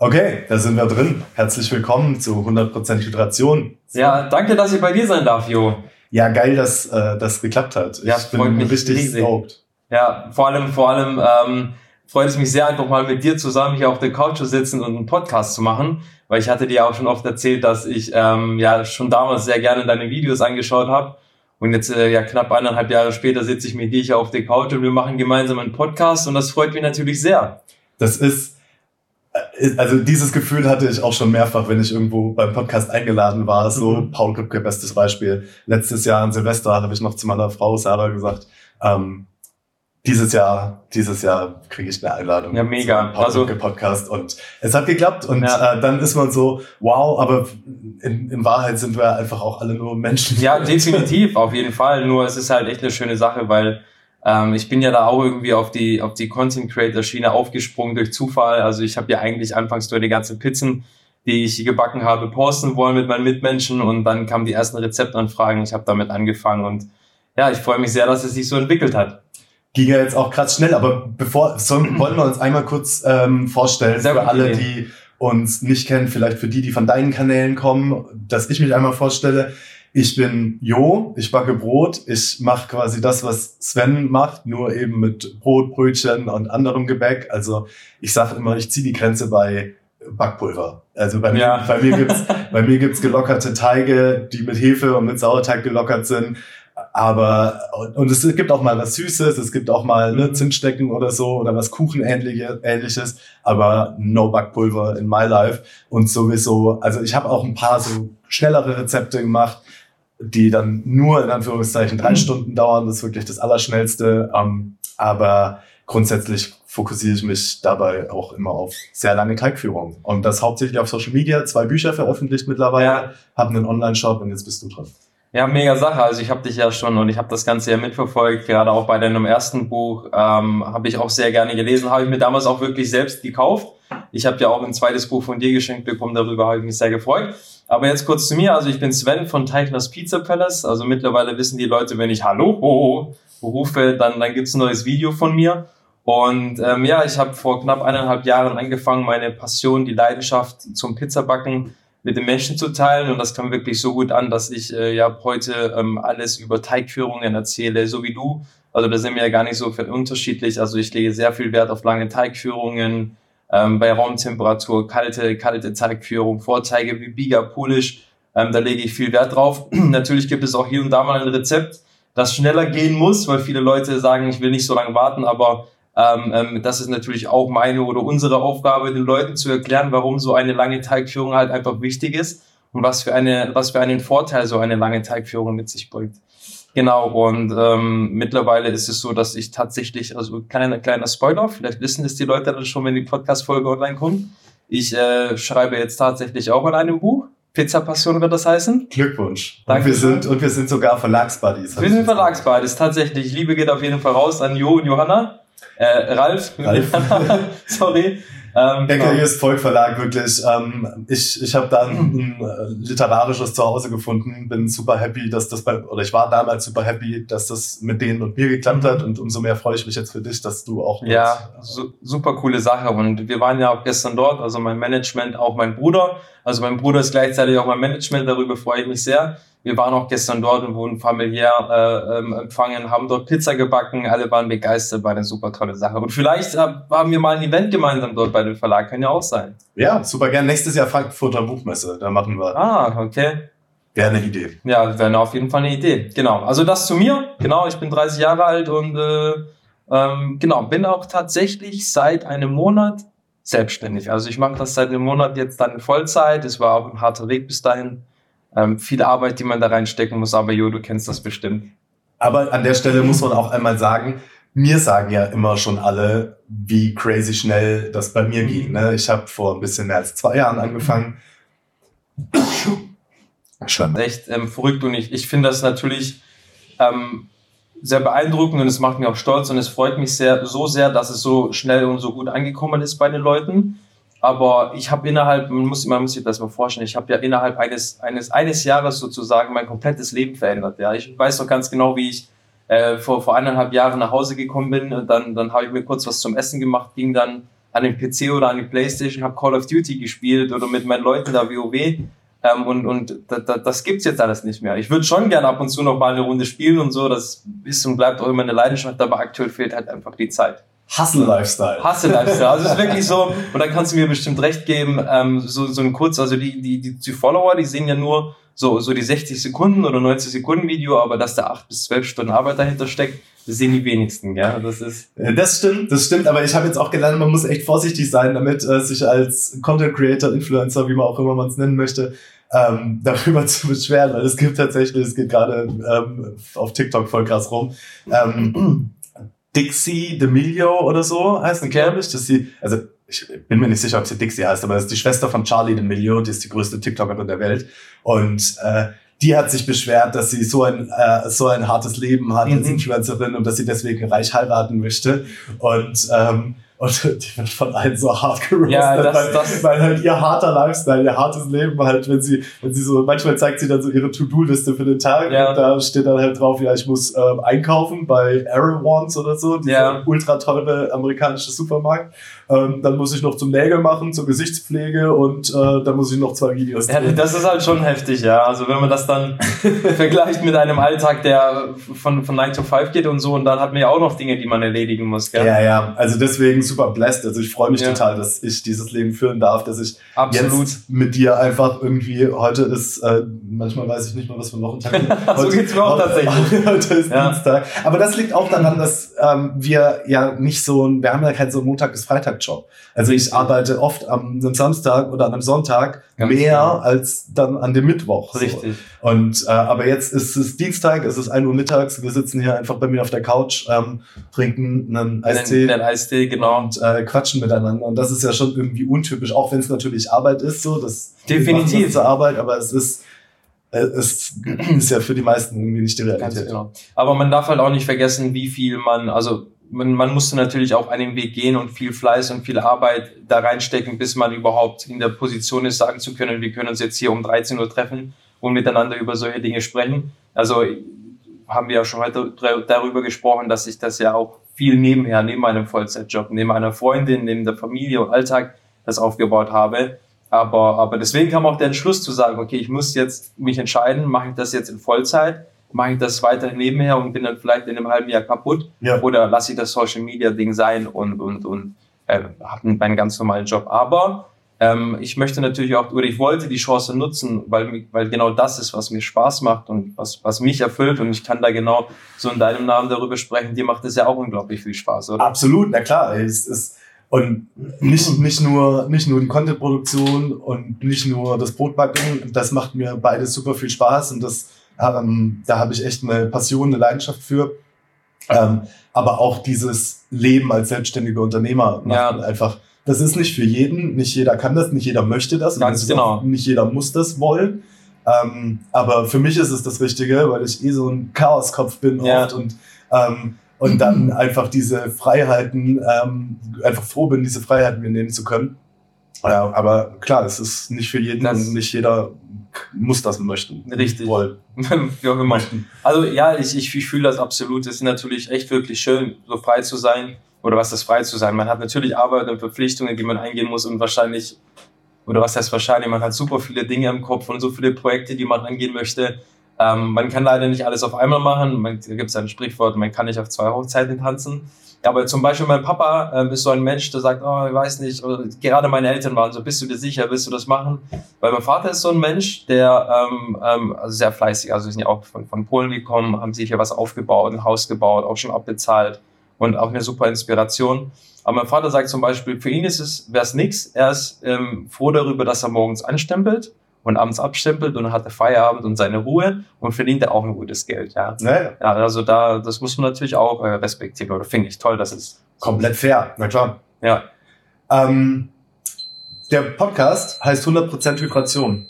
Okay, da sind wir drin. Herzlich willkommen zu 100% Hydration. Ja, danke, dass ich bei dir sein darf, Jo. Ja, geil, dass äh, das geklappt hat. Ja, ich bin mich richtig riesig. stoked. Ja, vor allem, vor allem ähm, freut es mich sehr, einfach mal mit dir zusammen hier auf der Couch zu sitzen und einen Podcast zu machen, weil ich hatte dir auch schon oft erzählt, dass ich ähm, ja schon damals sehr gerne deine Videos angeschaut habe. Und jetzt äh, ja knapp eineinhalb Jahre später sitze ich mit dir hier auf der Couch und wir machen gemeinsam einen Podcast und das freut mich natürlich sehr. Das ist, also dieses Gefühl hatte ich auch schon mehrfach, wenn ich irgendwo beim Podcast eingeladen war. So, Mhm. Paul Kripke, bestes Beispiel. Letztes Jahr an Silvester habe ich noch zu meiner Frau Sarah gesagt, ähm, dieses Jahr, dieses Jahr kriege ich eine Einladung Ja, mega. Paul Also- Kripke Podcast und es hat geklappt und Ja. äh, dann ist man so, wow, aber in, in Wahrheit sind wir einfach auch alle nur Menschen. Ja, definitiv, auf jeden Fall. Nur es ist halt echt eine schöne Sache, weil ähm, ich bin ja da auch irgendwie auf die auf die Content Creator Schiene aufgesprungen durch Zufall. Also ich habe ja eigentlich anfangs nur die ganzen Pizzen, die ich gebacken habe, posten wollen mit meinen Mitmenschen und dann kamen die ersten Rezeptanfragen. Ich habe damit angefangen und ja, ich freue mich sehr, dass es sich so entwickelt hat. ging ja jetzt auch krass schnell, aber bevor sollen, wollen wir uns einmal kurz ähm, vorstellen Sehr für alle, Idee. die uns nicht kennen, vielleicht für die, die von deinen Kanälen kommen, dass ich mich einmal vorstelle. Ich bin Jo, ich backe Brot, ich mache quasi das, was Sven macht, nur eben mit Brot, Brötchen und anderem Gebäck. Also ich sage immer, ich ziehe die Grenze bei Backpulver. Also bei mir, Ja. bei mir gibt's bei mir gibt's gelockerte Teige, die mit Hefe und mit Sauerteig gelockert sind. Aber, und, und es gibt auch mal was Süßes, es gibt auch mal ne, Mhm. Zimtstecken oder so oder was Kuchenähnliches, ähnliches, aber no Backpulver in my life. Und sowieso, also ich habe auch ein paar so schnellere Rezepte gemacht, die dann nur in Anführungszeichen drei Mhm. Stunden dauern. Das ist wirklich das Allerschnellste. Ähm, aber grundsätzlich fokussiere ich mich dabei auch immer auf sehr lange Teigführungen. Und das hauptsächlich auf Social Media. Zwei Bücher veröffentlicht mittlerweile, Ja. habe einen Online-Shop und jetzt bist du dran. Ja, mega Sache. Also ich habe dich ja schon und ich habe das Ganze ja mitverfolgt. Gerade auch bei deinem ersten Buch ähm, habe ich auch sehr gerne gelesen. Habe ich mir damals auch wirklich selbst gekauft. Ich habe ja auch ein zweites Buch von dir geschenkt bekommen. Darüber habe ich mich sehr gefreut. Aber jetzt kurz zu mir. Also ich bin Sven von Teichners Pizza Palace. Also mittlerweile wissen die Leute, wenn ich Hallo rufe, dann, dann gibt's ein neues Video von mir. Und ähm, ja, ich habe vor knapp eineinhalb Jahren angefangen, meine Passion, die Leidenschaft zum Pizzabacken mit den Menschen zu teilen und das kam wirklich so gut an, dass ich äh, ja heute ähm, alles über Teigführungen erzähle, so wie du. Also da sind wir ja gar nicht so unterschiedlich. Also ich lege sehr viel Wert auf lange Teigführungen, ähm, bei Raumtemperatur, kalte, kalte Teigführung, Vorteige wie Biga, Polish, ähm, da lege ich viel Wert drauf. Natürlich gibt es auch hier und da mal ein Rezept, das schneller gehen muss, weil viele Leute sagen, ich will nicht so lange warten, aber ähm, ähm, das ist natürlich auch meine oder unsere Aufgabe, den Leuten zu erklären, warum so eine lange Teigführung halt einfach wichtig ist und was für eine, was für einen Vorteil so eine lange Teigführung mit sich bringt. Genau, und ähm, mittlerweile ist es so, dass ich tatsächlich, also kleiner, kleiner Spoiler, vielleicht wissen es die Leute dann schon, wenn die Podcast-Folge online kommt. Ich äh, schreibe jetzt tatsächlich auch an einem Buch. Pizza Passion wird das heißen. Glückwunsch. Und Danke. wir sind, und wir sind sogar Verlagsbuddies. Wir sind Verlagsbeides, tatsächlich. Liebe geht auf jeden Fall raus an Jo und Johanna. Äh, Ralf. Ralf. Sorry. Ähm, Becker genau. hier ist Volkverlag, wirklich. Ähm, ich ich habe da ein, ein äh, literarisches Zuhause gefunden, bin super happy, dass das bei, oder ich war damals super happy, dass das mit denen und mir geklappt hat und umso mehr freue ich mich jetzt für dich, dass du auch mit- Ja, su super coole Sache. Und wir waren ja auch gestern dort, also mein Management, auch mein Bruder. Also mein Bruder ist gleichzeitig auch mein Management, darüber freue ich mich sehr. Wir waren auch gestern dort und wurden familiär äh, ähm, empfangen, haben dort Pizza gebacken, alle waren begeistert, war eine super tolle Sache. Und vielleicht äh, haben wir mal ein Event gemeinsam dort bei dem Verlag, kann ja auch sein. ja, super gern. Nächstes Jahr Frankfurter Buchmesse, da machen wir. Ah, okay. Wäre eine Idee. Ja, wäre auf jeden Fall eine Idee. Genau. Also das zu mir. Genau, ich bin 30 Jahre alt und äh, ähm, genau, bin auch tatsächlich seit einem Monat selbstständig. Also ich mache das seit einem Monat jetzt dann in Vollzeit. Es war auch ein harter Weg bis dahin. Ähm, viel Arbeit, die man da reinstecken muss, aber Jo, du kennst das bestimmt. Aber an der Stelle muss man auch einmal sagen, mir sagen ja immer schon alle, wie crazy schnell das bei mir ging. Ne? Ich habe vor ein bisschen mehr als zwei Jahren angefangen. Schlimm. Echt ähm, verrückt und ich, ich finde das natürlich ähm, sehr beeindruckend und es macht mich auch stolz und es freut mich sehr, so sehr, dass es so schnell und so gut angekommen ist bei den Leuten. Aber ich habe innerhalb, man muss, man muss sich das mal vorstellen, ich habe ja innerhalb eines, eines, eines Jahres sozusagen mein komplettes Leben verändert. Ja, ich weiß noch ganz genau, wie ich äh, vor, vor eineinhalb Jahren nach Hause gekommen bin und dann, dann habe ich mir kurz was zum Essen gemacht, ging dann an den PC oder an die Playstation, habe Call of Duty gespielt oder mit meinen Leuten da WoW. Ähm, und und da, da, das gibt's jetzt alles nicht mehr. Ich würde schon gerne ab und zu noch mal eine Runde spielen und so. Das ist und bleibt auch immer eine Leidenschaft, aber aktuell fehlt halt einfach die Zeit. Hustle-Lifestyle. Hustle-Lifestyle. Also es ist wirklich so, und da kannst du mir bestimmt recht geben, ähm, so, so ein kurz, also die, die, die, die Follower, die sehen ja nur so, so die 60 Sekunden oder 90 Sekunden Video, aber dass da acht bis zwölf Stunden Arbeit dahinter steckt, das sehen die wenigsten, ja. Das ist. Das stimmt, das stimmt, aber ich habe jetzt auch gelernt, man muss echt vorsichtig sein, damit äh, sich als Content Creator, Influencer, wie man auch immer man es nennen möchte, ähm, darüber zu beschweren, weil es gibt tatsächlich, es geht gerade ähm, auf TikTok voll krass rum. Ähm, Dixie D'Amelio oder so heißt die, glaube ich. Dass sie, also ich bin mir nicht sicher, ob sie Dixie heißt, aber das ist die Schwester von Charlie D'Amelio, die ist die größte TikTokerin der Welt. Und äh, die hat sich beschwert, dass sie so ein, äh, so ein hartes Leben hat als Mhm. Influencerin und dass sie deswegen reich heiraten möchte. Und ähm, und die wird von allen so hart gerostet, Ja, das- weil, das- weil halt ihr harter Lifestyle, ihr hartes Leben halt, wenn sie, wenn sie so, manchmal zeigt sie dann so ihre To-Do-Liste für den Tag Ja. und da steht dann halt drauf, ja, ich muss ähm, einkaufen bei Erewhons oder so, dieser Ja. ultra teure amerikanische Supermarkt. Ähm, dann muss ich noch zum Nägel machen, zur Gesichtspflege und äh, dann muss ich noch zwei Videos Ja, drehen. das ist halt schon heftig, ja. Also wenn man das dann vergleicht mit einem Alltag, der von, von 9 to 5 geht und so, und dann hat man ja auch noch Dinge, die man erledigen muss, gell? Ja, ja, also deswegen super blessed. Also ich freue mich Ja. total, dass ich dieses Leben führen darf, dass ich Absolut. jetzt mit dir einfach irgendwie, heute ist, äh, manchmal weiß ich nicht mal, was für ein Wochentag ist. So geht's mir auch tatsächlich. heute ist Ja. Dienstag. Aber das liegt auch daran, dass ähm, wir ja nicht so, ein- wir haben ja keinen so Montag- bis Freitag-Job. Also ich arbeite oft am Samstag oder an einem Sonntag Ganz mehr genau. als dann an dem Mittwoch. So. Richtig. Und äh, aber jetzt ist es Dienstag, es ist 1 Uhr mittags, wir sitzen hier einfach bei mir auf der Couch, ähm, trinken einen Eistee Den, den Eistee, genau. Und äh, quatschen miteinander. Und das ist ja schon irgendwie untypisch, auch wenn es natürlich Arbeit ist, so das Definitiv. das zur Arbeit, aber es ist äh, es ist ja für die meisten irgendwie nicht die Realität. genau. Aber man darf halt auch nicht vergessen, wie viel man, also man, man musste natürlich auch einen Weg gehen und viel Fleiß und viel Arbeit da reinstecken, bis man überhaupt in der Position ist, sagen zu können, wir können uns jetzt hier um 13 Uhr treffen und miteinander über solche Dinge sprechen. Also haben wir ja schon heute darüber gesprochen, dass ich das ja auch viel nebenher, neben meinem Vollzeitjob, neben einer Freundin, neben der Familie und Alltag das aufgebaut habe. Aber, aber deswegen kam auch der Entschluss zu sagen, okay, ich muss jetzt mich entscheiden, mache ich das jetzt in Vollzeit, mache ich das weiterhin nebenher und bin dann vielleicht in einem halben Jahr kaputt Ja. oder lasse ich das Social Media Ding sein und, und, und äh, habe meinen ganz normalen Job. Aber ähm, ich möchte natürlich auch, oder ich wollte die Chance nutzen, weil, weil genau das ist, was mir Spaß macht und was, was mich erfüllt und ich kann da genau so in deinem Namen darüber sprechen. Dir macht es ja auch unglaublich viel Spaß, oder? Absolut, na klar. Es ist, und nicht, nicht, nur, nicht nur die Content-Produktion und nicht nur das Brotbacken, das macht mir beides super viel Spaß und das, ähm, da habe ich echt eine Passion, eine Leidenschaft für. Ähm, aber auch dieses Leben als selbstständiger Unternehmer macht Ja. einfach, das ist nicht für jeden, nicht jeder kann das, nicht jeder möchte das, und Ganz genau. nicht jeder muss das wollen. Ähm, aber für mich ist es das Richtige, weil ich eh so ein Chaoskopf bin Ja. oft und ähm, und dann einfach diese Freiheiten, ähm, einfach froh bin, diese Freiheiten mir nehmen zu können. Ja, aber klar, es ist nicht für jeden Das- und nicht jeder muss das möchten. Richtig. Wollen. Auch immer. Also ja, ich, ich, ich fühle das absolut. Es ist natürlich echt wirklich schön, so frei zu sein. Oder was das frei zu sein? Man hat natürlich Arbeit und Verpflichtungen, die man eingehen muss und wahrscheinlich, oder was heißt wahrscheinlich, man hat super viele Dinge im Kopf und so viele Projekte, die man angehen möchte. Ähm, man kann leider nicht alles auf einmal machen. Man, da gibt es ein Sprichwort, man kann nicht auf zwei Hochzeiten tanzen. Aber zum Beispiel mein Papa ähm, ist so ein Mensch, der sagt, oh, ich weiß nicht, oder gerade meine Eltern waren so, bist du dir sicher, willst du das machen? Weil mein Vater ist so ein Mensch, der ähm, ähm, also sehr fleißig, also sind ja auch von, von Polen gekommen, haben sich hier was aufgebaut, ein Haus gebaut, auch schon abbezahlt und auch eine super Inspiration. Aber mein Vater sagt zum Beispiel, für ihn ist es, wäre es nix. Er ist ähm, froh darüber, dass er morgens anstempelt und abends abstempelt und dann hat er Feierabend und seine Ruhe und verdient er auch ein gutes Geld. Ja, Naja, ja also da, das muss man natürlich auch äh, respektieren oder finde ich toll, dass es komplett fair, na klar. ja Ähm, der Podcast heißt 100% Vibration.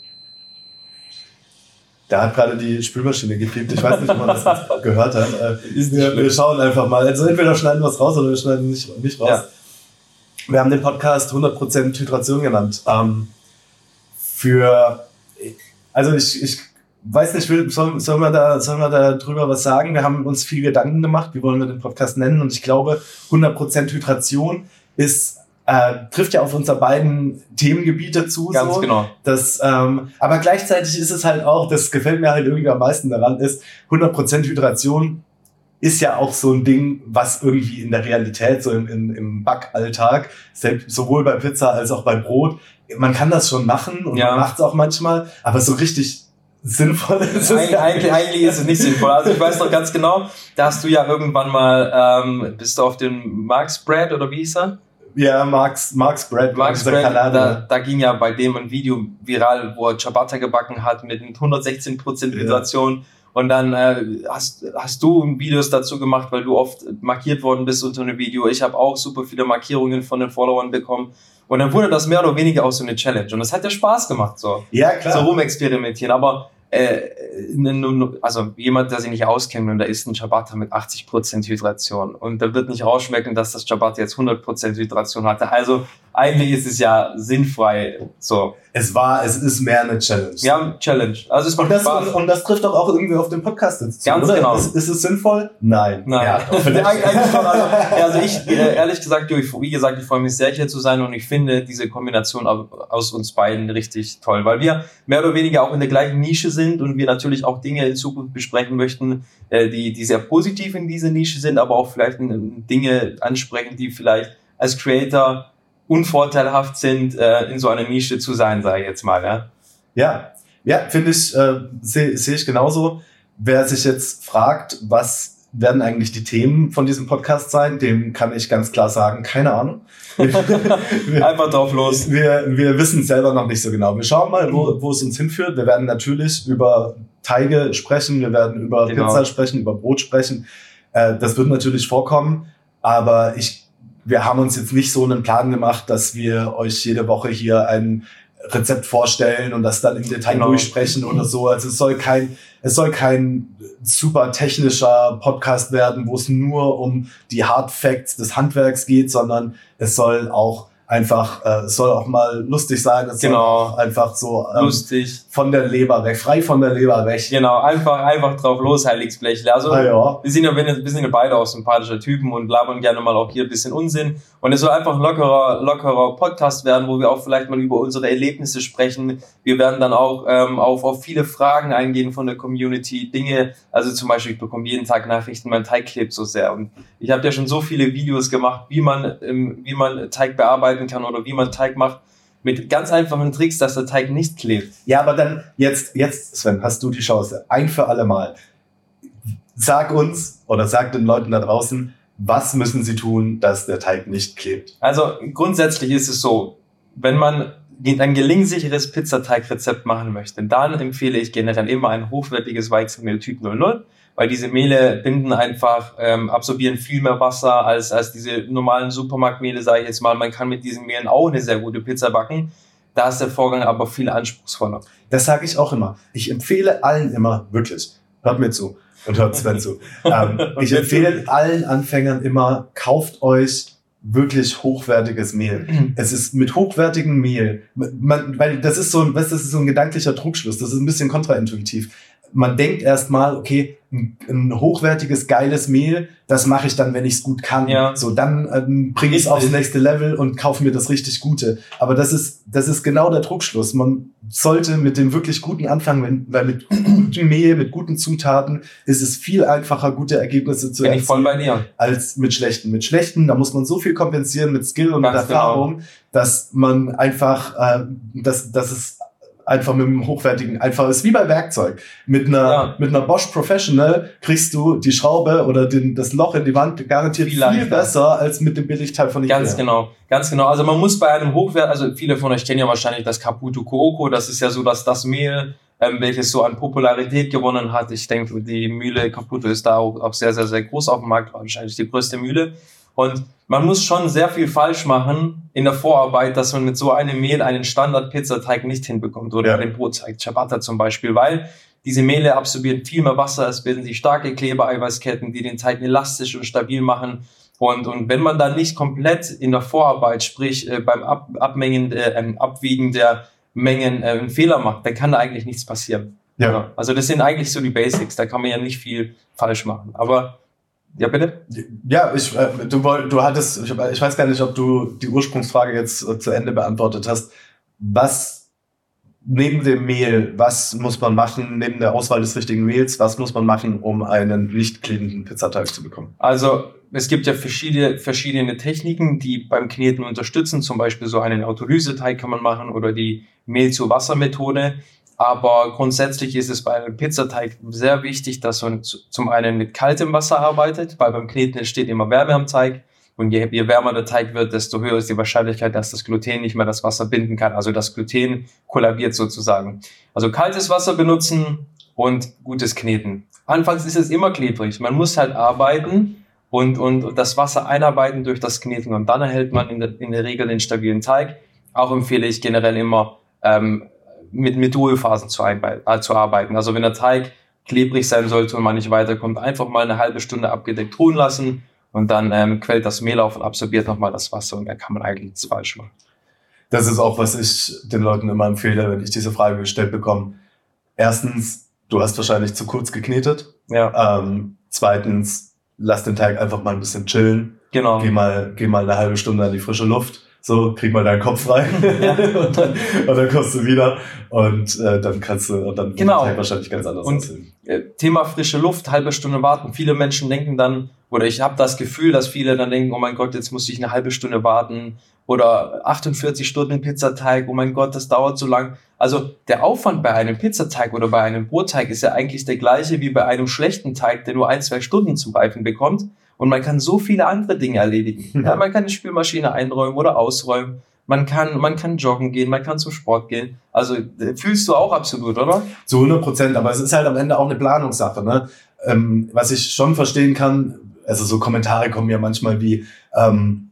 Da hat gerade die Spülmaschine gepiept. Ich weiß nicht, ob man das gehört hat. Äh, wir, wir schauen einfach mal. Also entweder schneiden wir es raus oder wir schneiden nicht, nicht raus. Ja. Wir haben den Podcast 100% Hydration genannt. Ähm, für, also ich, ich weiß nicht, will, soll, sollen, wir da, sollen wir da drüber was sagen? Wir haben uns viel Gedanken gemacht, wie wollen wir den Podcast nennen? Und ich glaube, 100% Hydration ist äh, trifft ja auf unsere beiden Themengebiete zu. Ganz so. genau. Das, ähm, aber gleichzeitig ist es halt auch, das gefällt mir halt irgendwie am meisten daran, ist 100% Hydration ist ja auch so ein Ding, was irgendwie in der Realität, so im, im, im Backalltag, selbst, sowohl bei Pizza als auch bei Brot, man kann das schon machen und Ja. man macht es auch manchmal, aber so richtig sinnvoll ist es Eig ja eigentlich, eigentlich ist es nicht sinnvoll. Also ich weiß noch ganz genau, da hast du ja irgendwann mal, ähm, bist du auf den Mark's Bread oder wie hieß er? Ja, Marx, Marx Bread, dieser Bread, da, da ging ja bei dem ein Video viral, wo er Ciabatta gebacken hat mit 116% Ja. Hydration. Und dann äh, hast, hast du Videos dazu gemacht, weil du oft markiert worden bist unter einem Video. Ich habe auch super viele Markierungen von den Followern bekommen. Und dann wurde das mehr oder weniger auch so eine Challenge. Und das hat ja Spaß gemacht, so, Ja, klar. so rumexperimentieren. Aber äh, ne- also jemand, der sich nicht auskennt und da isst ein Ciabatta mit 80% Hydration und da wird nicht rausschmecken, dass das Ciabatta jetzt 100% Hydration hatte. Also eigentlich ist es ja sinnfrei. So, es war, es ist mehr eine Challenge. ja, Challenge. Also es macht Und das, Spaß. und das trifft doch auch irgendwie auf den Podcast jetzt zu, Ganz oder? genau. Ist, ist es sinnvoll? Nein. Nein, Ja, doch. Also, also ich, äh, ehrlich gesagt, wie gesagt, ich freue mich sehr, hier zu sein und ich finde diese Kombination au- aus uns beiden richtig toll, weil wir mehr oder weniger auch in der gleichen Nische sind und wir natürlich auch Dinge in Zukunft besprechen möchten, äh, die, die sehr positiv in dieser Nische sind, aber auch vielleicht äh, Dinge ansprechen, die vielleicht als Creator unvorteilhaft sind, äh, in so einer Nische zu sein, sage ich jetzt mal. Ja? Ja, ja, finde ich, äh, sehe seh ich genauso. Wer sich jetzt fragt, was werden eigentlich die Themen von diesem Podcast sein, dem kann ich ganz klar sagen, keine Ahnung. wir, Einfach drauf los. wir, wir wissen selber noch nicht so genau. Wir schauen mal, wo, wo es uns hinführt. Wir werden natürlich über Teige sprechen, wir werden über Genau. Pizza sprechen, über Brot sprechen. Äh, das wird natürlich vorkommen, aber ich, wir haben uns jetzt nicht so einen Plan gemacht, dass wir euch jede Woche hier ein Rezept vorstellen und das dann im Detail Genau. durchsprechen oder so. Also es soll kein, es soll kein super technischer Podcast werden, wo es nur um die Hard Facts des Handwerks geht, sondern es soll auch einfach, äh, es soll auch mal lustig sein, es soll Genau. auch einfach so ähm, Lustig. Von der Leber weg, frei von der Leber weg. Genau, einfach, einfach drauf los, Heiligsblechle. Also, Ah, ja. wir sind ja, wir sind ja beide auch sympathische Typen und labern gerne mal auch hier ein bisschen Unsinn. Und es soll einfach ein lockerer, lockerer Podcast werden, wo wir auch vielleicht mal über unsere Erlebnisse sprechen. Wir werden dann auch ähm, auf, auf viele Fragen eingehen von der Community. Dinge, also zum Beispiel, ich bekomme jeden Tag Nachrichten, mein Teig klebt so sehr. Und ich habe ja schon so viele Videos gemacht, wie man, ähm, wie man Teig bearbeiten kann oder wie man Teig macht. Mit ganz einfachen Tricks, dass der Teig nicht klebt. Ja, aber dann jetzt, jetzt, Sven, hast du die Chance. Ein für alle Mal. Sag uns oder sag den Leuten da draußen, was müssen sie tun, dass der Teig nicht klebt? Also grundsätzlich ist es so, wenn man ein gelingsicheres Pizzateigrezept machen möchte, dann empfehle ich generell immer ein hochwertiges Weizenmehl Typ 00, weil diese Mehle binden einfach, ähm, absorbieren viel mehr Wasser als, als diese normalen Supermarktmehle, sage ich jetzt mal. Man kann mit diesen Mehlen auch eine sehr gute Pizza backen. Da ist der Vorgang aber viel anspruchsvoller. Das sage ich auch immer. Ich empfehle allen immer, wirklich, hört mir zu und hört Sven zu. Ähm, ich empfehle allen Anfängern immer, kauft euch wirklich hochwertiges Mehl. Es ist mit hochwertigem Mehl, man, weil das ist so ein, weißt, das ist so ein gedanklicher Trugschluss, das ist ein bisschen kontraintuitiv. Man denkt erstmal, okay, ein, ein hochwertiges, geiles Mehl, das mache ich dann, wenn ich es gut kann. Ja. So, dann ähm, bringe ich es aufs nächste Level und kaufe mir das richtig Gute. Aber das ist, das ist genau der Druckschluss. Man sollte mit dem wirklich Guten anfangen, wenn, weil mit gutem Mehl, mit guten Zutaten ist es viel einfacher, gute Ergebnisse zu erzielen bei dir. als mit schlechten. Mit schlechten, da muss man so viel kompensieren mit Skill und Ganz mit Erfahrung, dass man einfach, äh, dass, dass es einfach mit einem hochwertigen einfach ist, wie bei Werkzeug. Mit einer, Ja. mit einer Bosch Professional kriegst du die Schraube oder den, das Loch in die Wand garantiert Viel viel, besser als mit dem Billigteil von Ikea. Ganz genau, ganz genau. Also man muss bei einem Hochwert, also viele von euch kennen ja wahrscheinlich das Caputo Coco, das ist ja so dass das Mehl, ähm, welches so an Popularität gewonnen hat. Ich denke, die Mühle Caputo ist da auch, auch sehr, sehr, sehr groß auf dem Markt, wahrscheinlich die größte Mühle. Und man muss schon sehr viel falsch machen in der Vorarbeit, dass man mit so einem Mehl einen Standard-Pizzateig nicht hinbekommt oder Ja. den Brotteig, Ciabatta zum Beispiel, weil diese Mehle absorbieren viel mehr Wasser, es bilden sich starke Klebeeiweißketten, die den Teig elastisch und stabil machen. Und, und wenn man dann nicht komplett in der Vorarbeit, sprich äh, beim Ab, Abmengen, äh, ähm, Abwiegen der Mengen äh, einen Fehler macht, dann kann da eigentlich nichts passieren. Ja. Also das sind eigentlich so die Basics, da kann man ja nicht viel falsch machen. Aber Ja, bitte? Ja, ich, äh, du, du hattest, ich, ich weiß gar nicht, ob du die Ursprungsfrage jetzt äh, zu Ende beantwortet hast. Was neben dem Mehl, was muss man machen, neben der Auswahl des richtigen Mehls, was muss man machen, um einen nicht klebenden Pizzateig zu bekommen? Also es gibt ja verschiedene, verschiedene Techniken, die beim Kneten unterstützen. Zum Beispiel so einen Autolyseteig kann man machen oder die Mehl-zu-Wasser-Methode. Aber grundsätzlich ist es bei einem Pizzateig sehr wichtig, dass man zum einen mit kaltem Wasser arbeitet, weil beim Kneten entsteht immer Wärme am Teig. Und je, je wärmer der Teig wird, desto höher ist die Wahrscheinlichkeit, dass das Gluten nicht mehr das Wasser binden kann. Also das Gluten kollabiert sozusagen. Also kaltes Wasser benutzen und gutes Kneten. Anfangs ist es immer klebrig. Man muss halt arbeiten und, und das Wasser einarbeiten durch das Kneten. Und dann erhält man in der, in der Regel den stabilen Teig. Auch empfehle ich generell immer, ähm, mit, mit Ruhephasen zu, äh, zu arbeiten. Also wenn der Teig klebrig sein sollte und man nicht weiterkommt, einfach mal eine halbe Stunde abgedeckt ruhen lassen und dann ähm, quält das Mehl auf und absorbiert nochmal das Wasser und dann kann man eigentlich nichts falsch machen. Das ist auch, was ich den Leuten immer empfehle, wenn ich diese Frage gestellt bekomme. Erstens, du hast wahrscheinlich zu kurz geknetet. Ja. Ähm, zweitens, lass den Teig einfach mal ein bisschen chillen. Genau. Geh mal, geh mal eine halbe Stunde an die frische Luft so, krieg mal deinen Kopf frei ja. und, dann, und dann kommst du wieder und äh, dann kannst du und dann genau. wird wahrscheinlich ganz anders und, aussehen. Äh, Thema frische Luft, halbe Stunde warten. Viele Menschen denken dann, oder ich habe das Gefühl, dass viele dann denken, oh mein Gott, jetzt muss ich eine halbe Stunde warten oder 48 Stunden Pizzateig, oh mein Gott, das dauert so lang. Also der Aufwand bei einem Pizzateig oder bei einem Brotteig ist ja eigentlich der gleiche wie bei einem schlechten Teig, der nur ein, zwei Stunden zum Reifen bekommt. Und man kann so viele andere Dinge erledigen. Ja, man kann die Spülmaschine einräumen oder ausräumen. Man kann, man kann joggen gehen, man kann zum Sport gehen. Also äh, fühlst du auch absolut, oder? Zu 100 Prozent, aber es ist halt am Ende auch eine Planungssache. Ne? Ähm, was ich schon verstehen kann, also so Kommentare kommen ja manchmal wie, ähm,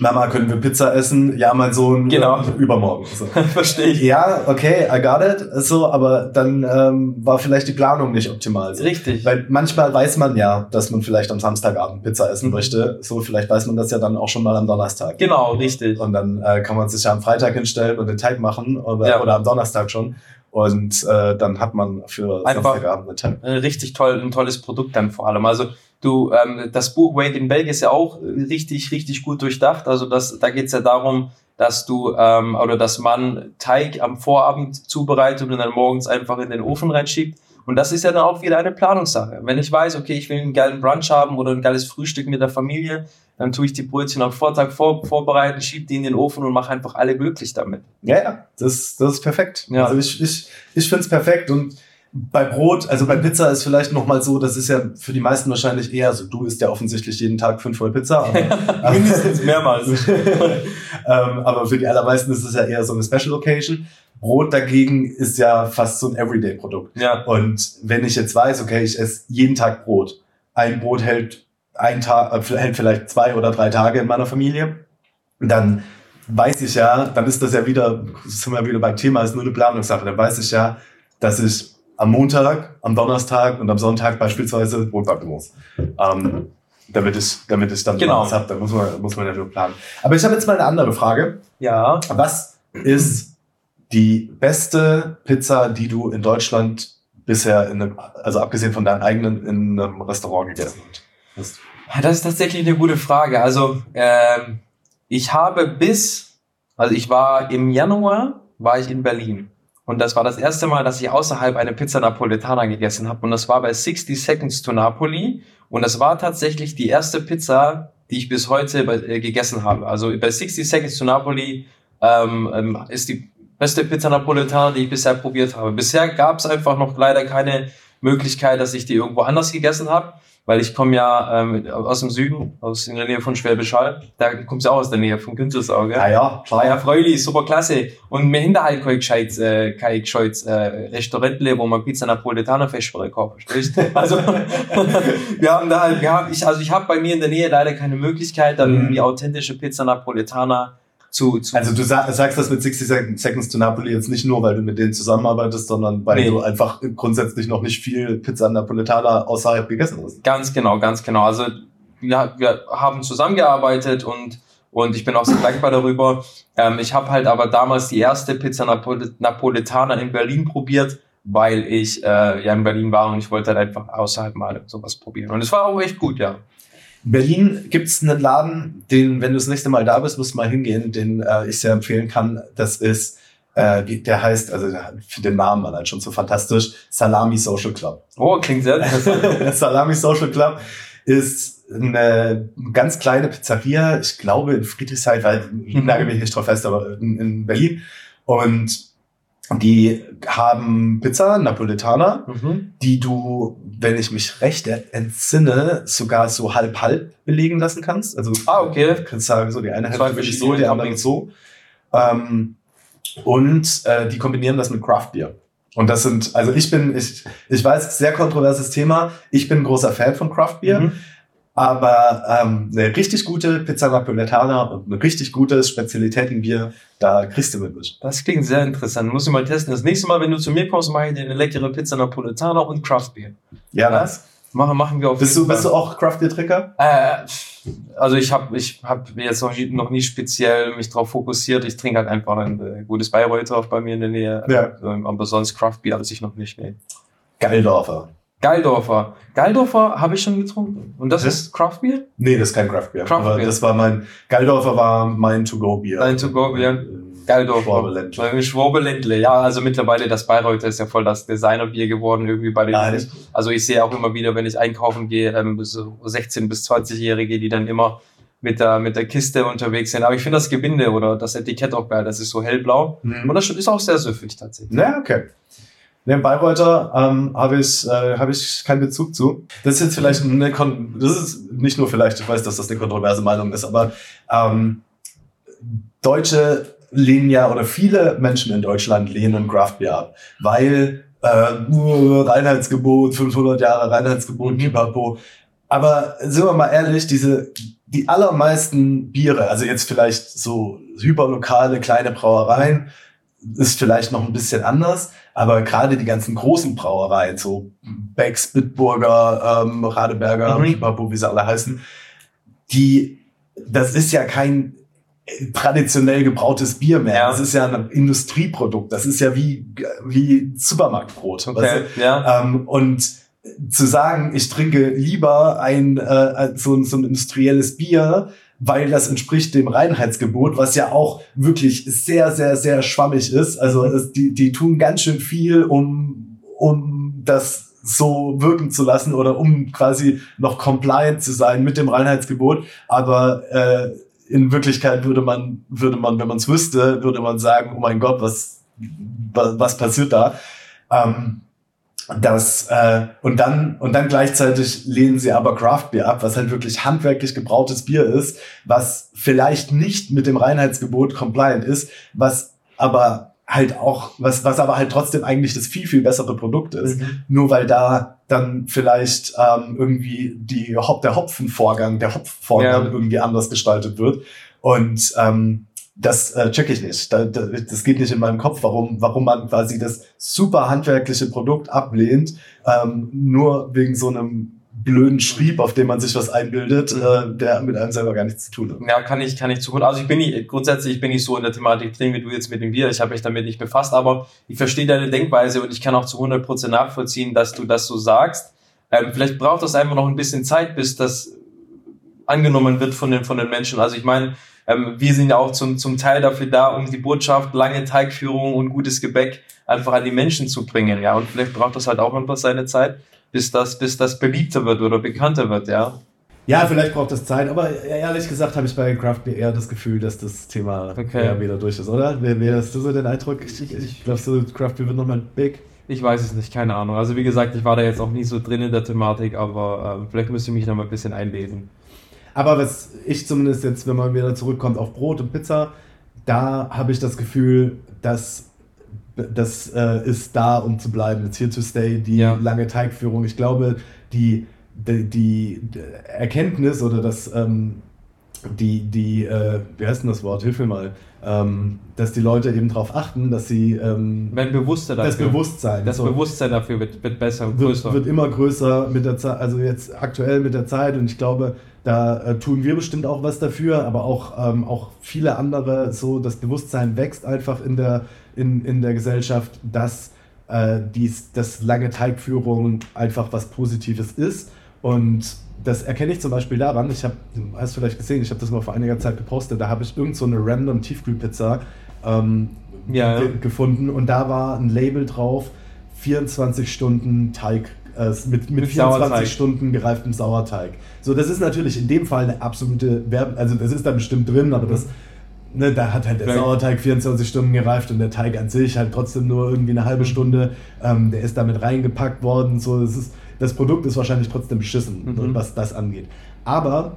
Mama, können wir Pizza essen? Ja, mein Sohn, genau. übermorgen. So. Verstehe ich. Ja, okay, I got it. So, aber dann ähm, war vielleicht die Planung nicht optimal. So. Richtig. Weil manchmal weiß man ja, dass man vielleicht am Samstagabend Pizza essen mhm. möchte. So, vielleicht weiß man das ja dann auch schon mal am Donnerstag. Genau, richtig. Und dann äh, kann man sich ja am Freitag hinstellen und den Teig machen oder, ja. oder am Donnerstag schon. Und äh, dann hat man für Einfach Samstagabend einen Teig. Richtig toll, ein tolles Produkt dann vor allem. Also Du, ähm, das Buch Wade in Belgien ist ja auch richtig, richtig gut durchdacht. Also das, da geht es ja darum, dass du ähm, oder dass man Teig am Vorabend zubereitet und dann morgens einfach in den Ofen reinschiebt. Und das ist ja dann auch wieder eine Planungssache. Wenn ich weiß, okay, ich will einen geilen Brunch haben oder ein geiles Frühstück mit der Familie, dann tue ich die Brötchen am Vortag vor, vorbereiten, schiebe die in den Ofen und mache einfach alle glücklich damit. Ja, ja, das, das ist perfekt. Ja. Also ich, ich, ich finde es perfekt und bei Brot, also bei Pizza ist vielleicht noch mal so, das ist ja für die meisten wahrscheinlich eher, also du isst ja offensichtlich jeden Tag fünf Voll Pizza. Aber, Mindestens mehrmals. ähm, aber für die allermeisten ist es ja eher so eine Special Occasion. Brot dagegen ist ja fast so ein Everyday-Produkt. Ja. Und wenn ich jetzt weiß, okay, ich esse jeden Tag Brot, ein Brot hält ein Tag, äh, hält vielleicht zwei oder drei Tage in meiner Familie, dann weiß ich ja, dann ist das ja wieder, das sind wir wieder beim Thema, ist nur eine Planungssache, dann weiß ich ja, dass ich am Montag, am Donnerstag und am Sonntag beispielsweise Brot backen muss. Ähm, damit ich, damit ich dann genau. was habe, da muss man, muss man natürlich planen. Aber ich habe jetzt mal eine andere Frage. Ja. Was ist die beste Pizza, die du in Deutschland bisher in einem, also abgesehen von deinem eigenen, in einem Restaurant gegessen hast? Das ist tatsächlich eine gute Frage. Also, ähm, ich habe bis, also ich war im Januar, war ich in Berlin. Und das war das erste Mal, dass ich außerhalb eine Pizza Napoletana gegessen habe. Und das war bei 60 Seconds to Napoli. Und das war tatsächlich die erste Pizza, die ich bis heute bei, äh, gegessen habe. Also bei 60 Seconds to Napoli ähm, ähm, ist die beste Pizza Napoletana, die ich bisher probiert habe. Bisher gab es einfach noch leider keine Möglichkeit, dass ich die irgendwo anders gegessen habe weil ich komme ja ähm, aus dem Süden, aus in der Nähe von Schwäbisch Hall. Da kommst du auch aus der Nähe von Güntersau, gell? Ja, ja, klar. Ah, ja, Freuli, super klasse. Und mir hinter halt kein gescheit, äh, kein gescheit äh, Restaurantle, wo man Pizza Napoletana Festspiele kauft, verstehst Also, wir haben da halt, wir haben, ich, also ich habe bei mir in der Nähe leider keine Möglichkeit, da irgendwie mhm. authentische Pizza Napoletana zu, zu Also du sag, sagst das mit 60 Seconds to Napoli jetzt nicht nur, weil du mit denen zusammenarbeitest, sondern weil nee. du einfach grundsätzlich noch nicht viel Pizza Napoletana außerhalb gegessen hast. Ganz genau, ganz genau. Also wir, wir haben zusammengearbeitet und und ich bin auch sehr dankbar darüber. Ähm, ich habe halt aber damals die erste Pizza Napol Napoletana in Berlin probiert, weil ich äh, ja in Berlin war und ich wollte halt einfach außerhalb mal sowas probieren. Und es war auch echt gut, ja. In Berlin gibt es einen Laden, den, wenn du das nächste Mal da bist, musst du mal hingehen, den äh, ich sehr empfehlen kann. Das ist, äh, der heißt, also für den Namen allein schon so fantastisch, Salami Social Club. Oh, klingt sehr interessant. Salami Social Club ist eine ganz kleine Pizzeria, ich glaube in Friedrichshain, weil ich mhm. nagel mich nicht drauf fest, aber in, in Berlin. Und die haben Pizza, Napolitaner, mhm. die du, wenn ich mich recht entsinne, sogar so halb-halb belegen lassen kannst. Also, ah, okay. kannst sagen, so die eine Hälfte will ich so, die andere so. Ähm, und äh, die kombinieren das mit Craft Beer. Und das sind, also ich bin, ich, ich weiß, sehr kontroverses Thema. Ich bin ein großer Fan von Craft Beer. Mhm. Aber ähm, eine richtig gute Pizza Napoletana und ein richtig gutes Spezialitätenbier, da kriegst du mit mich. Das klingt sehr interessant. Muss ich mal testen. Das nächste Mal, wenn du zu mir kommst, mache ich dir eine leckere Pizza Napoletana und Craftbier. Ja, was? Machen, machen wir auf bist du, Bist du auch Craftbeer-Trinker? Äh, also ich habe ich hab jetzt noch, noch nie speziell mich darauf fokussiert. Ich trinke halt einfach ein äh, gutes Bayreuther bei mir in der Nähe. Ja. Ähm, aber sonst Craftbeer habe ich noch nicht. Nee. Geildorfer. Geildorfer. Geildorfer habe ich schon getrunken. Und das okay. ist Craftbier? Nee, das ist kein Craftbier. Craft aber das war mein, Geildorfer war mein To-Go-Bier. Dein To-Go-Bier. Geildorfer. Schwabeländle. Schwabeländle. Ja, also mittlerweile das Bayreuther ist ja voll das Designerbier geworden irgendwie bei den Nein. Also ich sehe auch immer wieder, wenn ich einkaufen gehe, ähm, so 16- bis 20-Jährige, die dann immer mit der, mit der Kiste unterwegs sind. Aber ich finde das Gebinde oder das Etikett auch geil. Das ist so hellblau. Mhm. Und das ist auch sehr süffig tatsächlich. Ja, okay. Den Bayreuther ähm, habe ich, äh, hab ich keinen Bezug zu. Das ist jetzt vielleicht eine, Kon das ist nicht nur vielleicht, ich weiß, dass das eine kontroverse Meinung ist, aber ähm, Deutsche lehnen ja, oder viele Menschen in Deutschland lehnen Craft Beer ab, weil äh, Reinheitsgebot, 500 Jahre Reinheitsgebot, mhm. Aber sind wir mal ehrlich, diese, die allermeisten Biere, also jetzt vielleicht so hyperlokale kleine Brauereien, ist vielleicht noch ein bisschen anders, aber gerade die ganzen großen Brauereien, so Becks, Bitburger, ähm, Radeberger, mhm. Pipapo, wie sie alle heißen, die, das ist ja kein traditionell gebrautes Bier mehr. Ja. Das ist ja ein Industrieprodukt. Das ist ja wie, wie Supermarktbrot. Okay. Weißt du? ja. Ähm, und zu sagen, ich trinke lieber ein, äh, so, so ein industrielles Bier, weil das entspricht dem Reinheitsgebot, was ja auch wirklich sehr, sehr, sehr schwammig ist. Also es, die, die tun ganz schön viel, um, um das so wirken zu lassen oder um quasi noch compliant zu sein mit dem Reinheitsgebot. Aber äh, in Wirklichkeit würde man, würde man, wenn man es wüsste, würde man sagen, oh mein Gott, was, was, was passiert da? Ähm, das äh, und dann und dann gleichzeitig lehnen sie aber Craft Beer ab, was halt wirklich handwerklich gebrautes Bier ist, was vielleicht nicht mit dem Reinheitsgebot compliant ist, was aber halt auch was was aber halt trotzdem eigentlich das viel viel bessere Produkt ist, mhm. nur weil da dann vielleicht ähm, irgendwie die Hop der Hopfenvorgang der Hopfvorgang ja. irgendwie anders gestaltet wird und ähm, das äh, check ich nicht. Da, da, das geht nicht in meinem Kopf, warum, warum man quasi das super handwerkliche Produkt ablehnt, ähm, nur wegen so einem blöden Schrieb, auf dem man sich was einbildet, äh, der mit einem selber gar nichts zu tun hat. Ja, kann ich, kann ich zu Also ich bin nicht, grundsätzlich bin ich so in der Thematik drin, wie du jetzt mit dem Bier. Ich habe mich damit nicht befasst, aber ich verstehe deine Denkweise und ich kann auch zu 100% nachvollziehen, dass du das so sagst. Ähm, vielleicht braucht das einfach noch ein bisschen Zeit, bis das angenommen wird von den, von den Menschen. Also ich meine, ähm, wir sind ja auch zum, zum Teil dafür da, um die Botschaft, lange Teigführung und gutes Gebäck einfach an die Menschen zu bringen, ja. Und vielleicht braucht das halt auch einfach seine Zeit, bis das, bis das beliebter wird oder bekannter wird, ja. Ja, vielleicht braucht das Zeit, aber ehrlich gesagt habe ich bei Craft Beer eher das Gefühl, dass das Thema okay. eher wieder durch ist, oder? Wer, wer hast du so den Eindruck? Ich, ich, ich glaube, so Craft Beer wird nochmal big. Ich weiß es nicht, keine Ahnung. Also wie gesagt, ich war da jetzt auch nicht so drin in der Thematik, aber äh, vielleicht müsste ich mich noch mal ein bisschen einlesen. Aber was ich zumindest jetzt, wenn man wieder zurückkommt auf Brot und Pizza, da habe ich das Gefühl, dass das äh, ist da, um zu bleiben. It's here to stay, die ja. lange Teigführung. Ich glaube, die, die, die Erkenntnis oder das, ähm, die, die äh, wie heißt denn das Wort? Hilf mir mal. Ähm, dass die Leute eben darauf achten, dass sie ähm, werden bewusster dafür. Das Bewusstsein. Das so, Bewusstsein dafür wird, wird besser und größer. Wird, wird immer größer mit der Zeit, also jetzt aktuell mit der Zeit und ich glaube, da äh, tun wir bestimmt auch was dafür, aber auch, ähm, auch viele andere, so das Bewusstsein wächst einfach in der, in, in der Gesellschaft, dass äh, dies, dass lange Teigführung einfach was Positives ist Und das erkenne ich zum Beispiel daran, ich habe, du hast vielleicht gesehen, ich habe das mal vor einiger Zeit gepostet, da habe ich irgend so eine random Tiefkühlpizza ähm, Ja, ja. ge- gefunden und da war ein Label drauf, 24 Stunden Teig, äh, mit, mit, Mit 24 Sauerteig. Stunden gereiftem Sauerteig. So, das ist natürlich in dem Fall eine absolute Werbe, also das ist da bestimmt drin, aber das, ne, da hat halt der Vielleicht- Sauerteig 24 Stunden gereift und der Teig an sich halt trotzdem nur irgendwie eine halbe Stunde, ähm, der ist damit reingepackt worden, so, das ist, das Produkt ist wahrscheinlich trotzdem beschissen, Mhm. was das angeht. Aber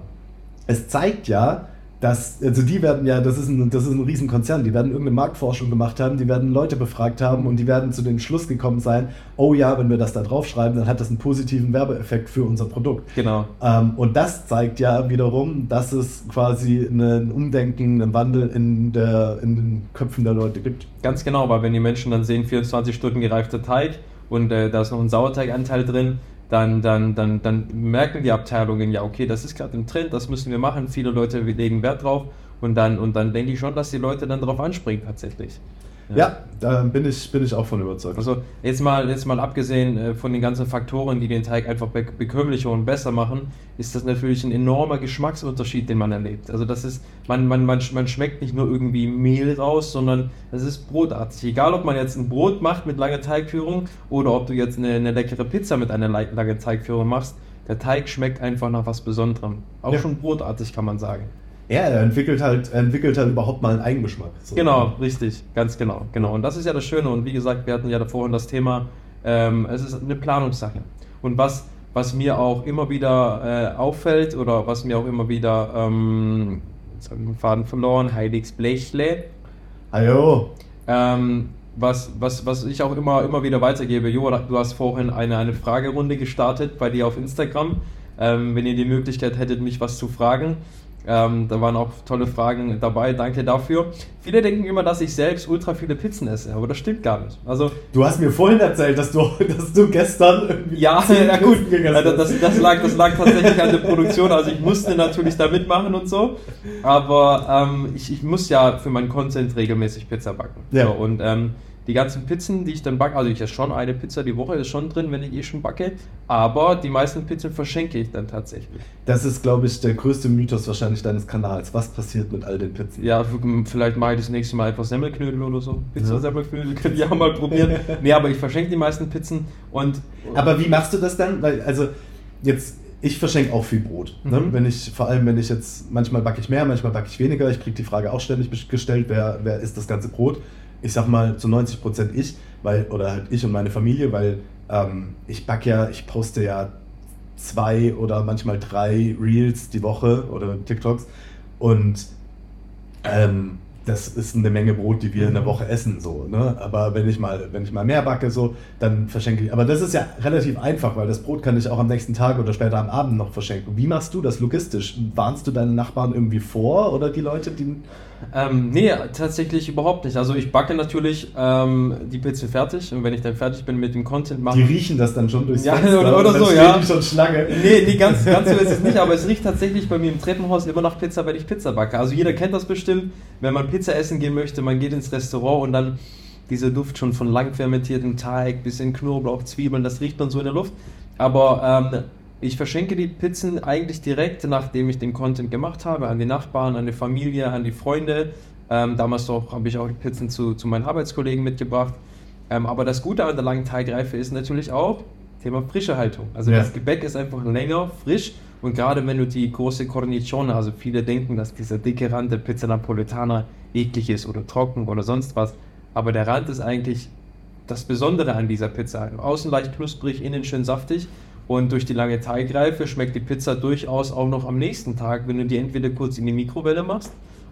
es zeigt ja, dass, also die werden ja, das ist, ein, das ist ein Riesenkonzern, die werden irgendeine Marktforschung gemacht haben, die werden Leute befragt haben und die werden zu dem Schluss gekommen sein, oh ja, wenn wir das da draufschreiben, dann hat das einen positiven Werbeeffekt für unser Produkt. Genau. Ähm, und das zeigt ja wiederum, dass es quasi ein Umdenken, einen Wandel in, der, in den Köpfen der Leute gibt. Ganz genau, weil wenn die Menschen dann sehen, 24 Stunden gereifter Teig und äh, da ist noch ein Sauerteiganteil drin, dann, dann, dann, dann merken die Abteilungen, ja, okay, das ist gerade im Trend, das müssen wir machen. Viele Leute legen Wert drauf und dann, und dann denke ich schon, dass die Leute dann darauf anspringen tatsächlich. Ja, da bin ich, bin ich auch von überzeugt. Also jetzt mal, jetzt mal abgesehen äh, von den ganzen Faktoren, die den Teig einfach be bekömmlicher und besser machen, ist das natürlich ein enormer Geschmacksunterschied, den man erlebt. Also das ist, man, man, man, man schmeckt nicht nur irgendwie Mehl raus, sondern es ist brotartig. Egal, ob man jetzt ein Brot macht mit langer Teigführung oder ob du jetzt eine, eine leckere Pizza mit einer langen Teigführung machst, der Teig schmeckt einfach nach was Besonderem. Auch Ja. schon brotartig kann man sagen. Ja, er entwickelt halt, er entwickelt halt überhaupt mal einen Eigengeschmack. So. Genau, richtig, ganz genau, genau. Und das ist ja das Schöne. Und wie gesagt, wir hatten ja vorhin das Thema, ähm, es ist eine Planungssache. Und was, was mir auch immer wieder äh, auffällt oder was mir auch immer wieder, ähm, jetzt habe ich den Faden verloren, Heiligs Blechle, Ajo. ähm, was, was, was ich auch immer, immer wieder weitergebe. Jo, du hast vorhin eine, eine Fragerunde gestartet bei dir auf Instagram. Ähm, wenn ihr die Möglichkeit hättet, mich was zu fragen. Ähm, da waren auch tolle Fragen dabei, danke dafür. Viele denken immer, dass ich selbst ultra viele Pizzen esse, aber das stimmt gar nicht. Also, Du hast mir vorhin erzählt, dass du, dass du gestern irgendwie ja, ja gut, hast. das, das, lag, das lag tatsächlich an der Produktion, also ich musste natürlich da mitmachen und so, aber ähm, ich, ich muss ja für meinen Content regelmäßig Pizza backen. Ja. So, und ähm, die ganzen Pizzen, die ich dann backe, also ich esse schon eine Pizza die Woche, ist schon drin, wenn ich eh schon backe, aber die meisten Pizzen verschenke ich dann tatsächlich. Das ist, glaube ich, der größte Mythos wahrscheinlich deines Kanals. Was passiert mit all den Pizzen? Ja, vielleicht mache ich das nächste Mal etwas Semmelknödel oder so. Ja. Pizza-Semmelknödel könnt ihr auch mal probieren. nee, aber ich verschenke die meisten Pizzen und Aber wie machst du das dann? Weil, also, jetzt, ich verschenke auch viel Brot. Ne? Mhm. Wenn ich, vor allem, wenn ich jetzt, manchmal backe ich mehr, manchmal backe ich weniger. Ich kriege die Frage auch ständig gestellt, wer, wer isst das ganze Brot? Ich sag mal zu 90 Prozent ich, weil, oder halt ich und meine Familie, weil ähm, ich backe ja, ich poste ja zwei oder manchmal drei Reels die Woche oder TikToks und ähm, das ist eine Menge Brot, die wir in der Woche essen, so, ne? Aber wenn ich mal, wenn ich mal mehr backe, so, dann verschenke ich. Aber das ist ja relativ einfach, weil das Brot kann ich auch am nächsten Tag oder später am Abend noch verschenken. Wie machst du das logistisch? Warnst du deine Nachbarn irgendwie vor oder die Leute, die. Ähm, nee, tatsächlich überhaupt nicht. Also ich backe natürlich ähm, die Pizza fertig und wenn ich dann fertig bin mit dem Content Die machen. riechen das dann schon durchs Ja, Fenster oder- oder so, ja. die schon Schlange. Nee, nee, ganz, ganz so ist es nicht, aber es riecht tatsächlich bei mir im Treppenhaus immer nach Pizza, wenn ich Pizza backe. Also jeder kennt das bestimmt, wenn man Pizza essen gehen möchte, man geht ins Restaurant und dann dieser Duft schon von lang fermentiertem Teig, bisschen Knoblauch, Zwiebeln, das riecht man so in der Luft. Aber ähm, ich verschenke die Pizzen eigentlich direkt, nachdem ich den Content gemacht habe, an die Nachbarn, an die Familie, an die Freunde. Ähm, damals habe ich auch die Pizzen zu, zu meinen Arbeitskollegen mitgebracht. Ähm, aber das Gute an der langen Teigreife ist natürlich auch Thema frische Haltung. Also Ja. das Gebäck ist einfach länger, frisch und gerade wenn du die große Cornicione, also viele denken, dass dieser dicke Rand der Pizza Napoletana eklig ist oder trocken oder sonst was, aber der Rand ist eigentlich das Besondere an dieser Pizza. Außen leicht knusprig, innen schön saftig und durch die lange Teigreife schmeckt die Pizza durchaus auch noch am nächsten Tag, wenn du die entweder kurz in die Mikrowelle machst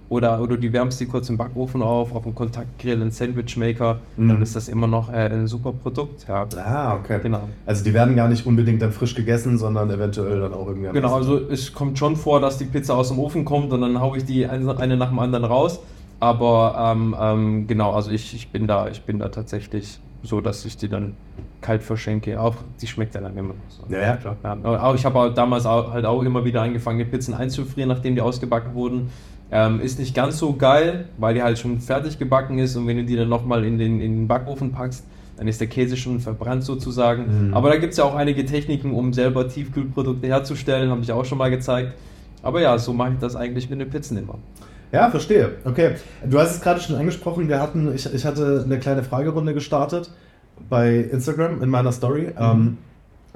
oder, oder du wärmst die kurz im Backofen auf, auf dem Kontaktgrill, einen Sandwichmaker, Mhm. dann ist das immer noch äh, ein super Produkt. Ja. Ah, okay. Genau. Also die werden gar nicht unbedingt dann frisch gegessen, sondern eventuell dann auch irgendwie. Genau, also es kommt schon vor, dass die Pizza aus dem Ofen kommt und dann haue ich die eine, eine nach dem anderen raus. Aber ähm, ähm, genau, also ich, ich bin da, ich bin da tatsächlich so, dass ich die dann kalt verschenke. Auch die schmeckt ja dann immer noch so. Ja, ja, klar. Ja, aber ich habe damals auch, halt auch immer wieder angefangen, die Pizzen einzufrieren, nachdem die ausgebacken wurden. Ähm, ist nicht ganz so geil, weil die halt schon fertig gebacken ist und wenn du die dann nochmal in den, in den Backofen packst, dann ist der Käse schon verbrannt sozusagen. Mhm. Aber da gibt es ja auch einige Techniken, um selber Tiefkühlprodukte herzustellen, habe ich auch schon mal gezeigt. Aber ja, so mache ich das eigentlich mit den Pizzen immer. Ja, verstehe. Okay. Du hast es gerade schon angesprochen, wir hatten, ich, ich hatte eine kleine Fragerunde gestartet bei Instagram in meiner Story. Mhm. Ähm,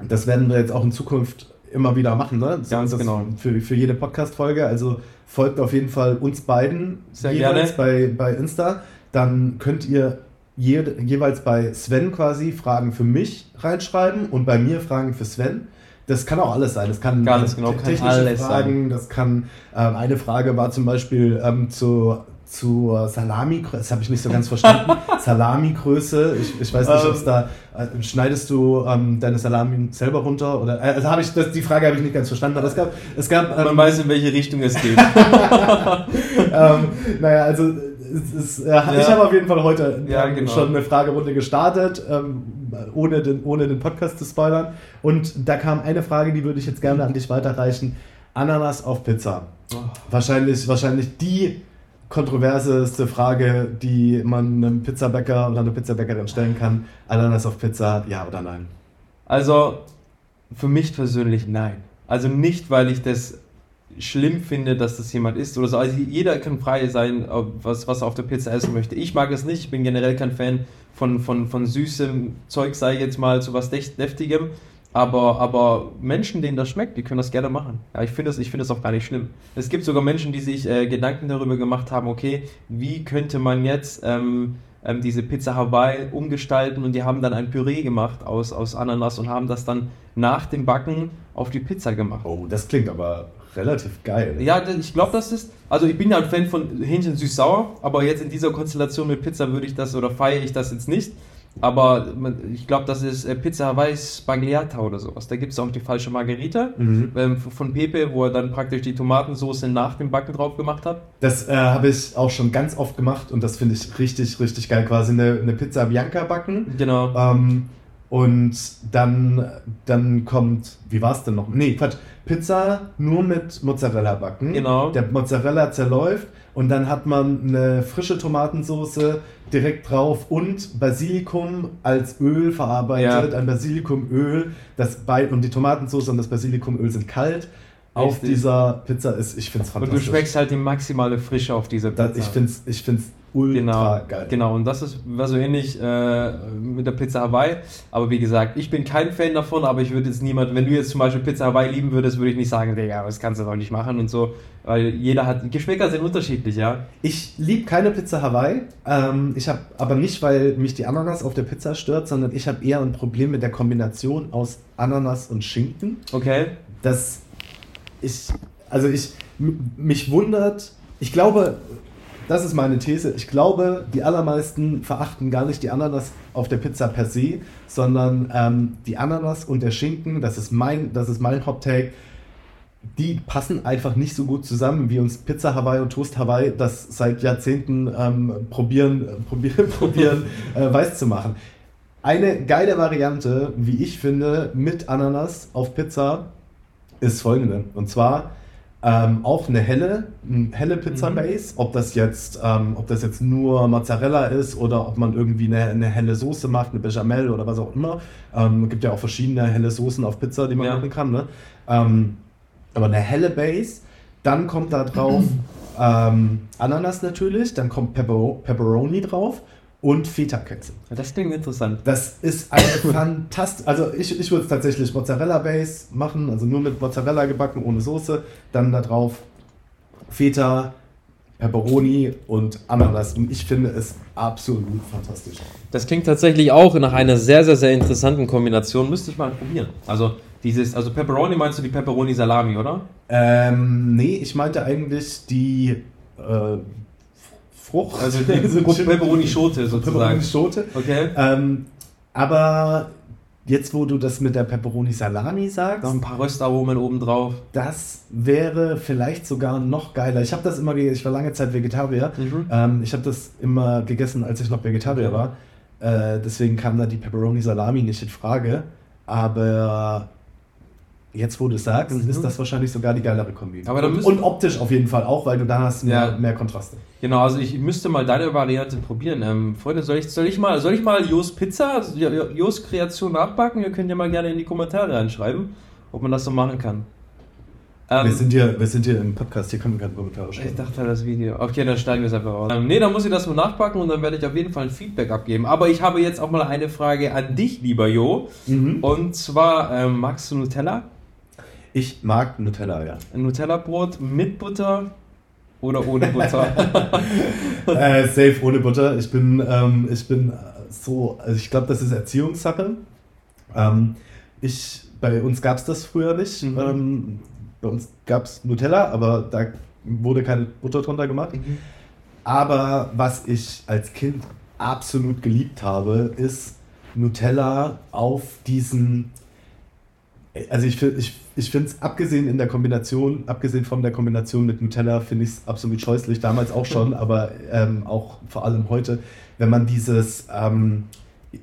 das werden wir jetzt auch in Zukunft immer wieder machen, ne? Das Ganz genau. Für, für jede Podcast-Folge. Also folgt auf jeden Fall uns beiden Sehr jeweils gerne. bei, bei Insta. Dann könnt ihr je, jeweils bei Sven quasi Fragen für mich reinschreiben und bei mir Fragen für Sven. Das kann auch alles sein. Das kann Ganz genau, technische kann Fragen, sein. das kann ähm, eine Frage war zum Beispiel ähm, zu zur Salami, das habe ich nicht so ganz verstanden. Salami-Größe, ich, ich weiß nicht, ob es da, äh, schneidest du ähm, deine Salami selber runter? Oder, äh, also habe ich, das, die Frage habe ich nicht ganz verstanden, aber es gab, es gab ähm, Man weiß, in welche Richtung es geht. ähm, naja, also ist, äh, ja. ich habe auf jeden Fall heute ja, genau. schon eine Fragerunde gestartet, ähm, ohne, den, ohne den Podcast zu spoilern. Und da kam eine Frage, die würde ich jetzt gerne an dich weiterreichen. Ananas auf Pizza. Oh. Wahrscheinlich, wahrscheinlich die kontroverseste Frage, die man einem Pizzabäcker oder einer Pizzabäckerin stellen kann. Ananas auf Pizza, ja oder nein? Also für mich persönlich nein. Also nicht, weil ich das schlimm finde, dass das jemand isst oder so. Also jeder kann frei sein, was, was er auf der Pizza essen möchte. Ich mag es nicht. Ich bin generell kein Fan von, von, von süßem Zeug, sei jetzt mal zu was Deftigem. Aber, aber Menschen, denen das schmeckt, die können das gerne machen. Ja, ich finde das, find das auch gar nicht schlimm. Es gibt sogar Menschen, die sich äh, Gedanken darüber gemacht haben, okay, wie könnte man jetzt ähm, ähm, diese Pizza Hawaii umgestalten und die haben dann ein Püree gemacht aus, aus Ananas und haben das dann nach dem Backen auf die Pizza gemacht. Oh, das klingt aber relativ geil. Ja, ich glaube, das ist. Also ich bin ja ein Fan von Hähnchen süß-sauer, aber jetzt in dieser Konstellation mit Pizza würde ich das oder feiere ich das jetzt nicht. Aber ich glaube, das ist äh, Pizza Hawaii Spagliata oder sowas. Da gibt es auch die falsche Margarita mhm. ähm, von Pepe, wo er dann praktisch die Tomatensauce nach dem Backen drauf gemacht hat. Das äh, habe ich auch schon ganz oft gemacht und das finde ich richtig, richtig geil. Quasi eine, eine Pizza Bianca backen. Genau. Ähm, und dann, dann kommt, wie war es denn noch? Nee, Quatsch, Pizza nur mit Mozzarella backen. Genau. Der Mozzarella zerläuft und dann hat man eine frische Tomatensauce direkt drauf und Basilikum als Öl verarbeitet, ja. ein Basilikumöl. Das bei, und die Tomatensauce und das Basilikumöl sind kalt. Auf dieser Pizza ist, ich finde es fantastisch. Und du schmeckst halt die maximale Frische auf dieser Pizza. Das, ich finde es ich find's ultra genau, geil. Genau, und das ist, war so ähnlich äh, mit der Pizza Hawaii. Aber wie gesagt, ich bin kein Fan davon, aber ich würde jetzt niemand, wenn du jetzt zum Beispiel Pizza Hawaii lieben würdest, würde ich nicht sagen, Digga, das kannst du doch nicht machen und so. Weil jeder hat, Geschmäcker sind unterschiedlich, ja. Ich liebe keine Pizza Hawaii. Ähm, ich habe aber nicht, weil mich die Ananas auf der Pizza stört, sondern ich habe eher ein Problem mit der Kombination aus Ananas und Schinken. Okay. Das ich, also ich, mich wundert, ich glaube, das ist meine These. Ich glaube, die allermeisten verachten gar nicht die Ananas auf der Pizza per se, sondern ähm, die Ananas und der Schinken, das ist mein, das ist mein Hot Take, die passen einfach nicht so gut zusammen, wie uns Pizza Hawaii und Toast Hawaii das seit Jahrzehnten ähm, probieren, äh, probieren, probieren äh, weiß zu machen. Eine geile Variante, wie ich finde, mit Ananas auf Pizza ist folgende. Und zwar ähm, auch eine helle, eine helle Pizza mhm. Base, ob das jetzt, ähm, ob das jetzt nur Mozzarella ist oder ob man irgendwie eine, eine helle Soße macht, eine Bechamel oder was auch immer. Ähm, gibt ja auch verschiedene helle Soßen auf Pizza, die man ja. machen kann. Ne? Ähm, aber eine helle Base, dann kommt da drauf ähm, Ananas natürlich, dann kommt Pepper Pepperoni drauf und Feta-Käse. Das klingt interessant. Das ist eine fantastisch. Also ich, ich würde es tatsächlich Mozzarella-Base machen, also nur mit Mozzarella gebacken, ohne Soße. Dann da drauf Feta, Pepperoni und Ananas. Und ich finde es absolut fantastisch. Das klingt tatsächlich auch nach einer sehr, sehr, sehr interessanten Kombination. Müsste ich mal probieren. Also dieses, also Pepperoni meinst du die Pepperoni Salami, oder? Ähm, nee, ich meinte eigentlich die äh, Frucht. Also so Pepperoni-Schote sozusagen. Pepperoni-Schote. Okay. Ähm, aber jetzt, wo du das mit der Pepperoni-Salami sagst. Noch ein paar Röstaromen oben drauf. Das wäre vielleicht sogar noch geiler. Ich habe das immer gegessen, ich war lange Zeit Vegetarier. Mhm. Ähm, ich habe das immer gegessen, als ich noch Vegetarier war. Äh, deswegen kam da die Pepperoni-Salami nicht in Frage. Aber Jetzt, wo du es sagst, Mhm. ist das wahrscheinlich sogar die geilere Kombi. Aber da und, optisch auf jeden Fall auch, weil du dann hast mehr, Ja. mehr Kontraste. Genau, also ich müsste mal deine Variante probieren. Ähm, Freunde, soll ich, soll ich mal, soll ich mal Jos Pizza, Jo- Jo- Jos Kreation nachbacken? Ihr könnt ja mal gerne in die Kommentare reinschreiben, ob man das so machen kann. Ähm, wir, sind hier, wir sind hier im Podcast, hier können wir keine Kommentare ich schreiben. dachte das Video. Okay, dann steigen wir es einfach raus. Ähm, nee, dann muss ich das mal nachbacken und dann werde ich auf jeden Fall ein Feedback abgeben. Aber ich habe jetzt auch mal eine Frage an dich, lieber Jo. Mhm. Und zwar, ähm, magst du Nutella? Ich mag Nutella, ja. Ein Nutella-Brot mit Butter oder ohne Butter? äh, safe ohne Butter. Ich bin, ähm, ich bin so, also ich glaube, das ist Erziehungssache. Ähm, ich, bei uns gab es das früher nicht. Mhm. Ähm, bei uns gab es Nutella, aber da wurde keine Butter drunter gemacht. Aber was ich als Kind absolut geliebt habe, ist Nutella auf diesen. Also ich, ich, ich finde es abgesehen in der Kombination, abgesehen von der Kombination mit Nutella, finde ich es absolut scheußlich, damals auch schon, aber ähm, auch vor allem heute, wenn man dieses, ähm,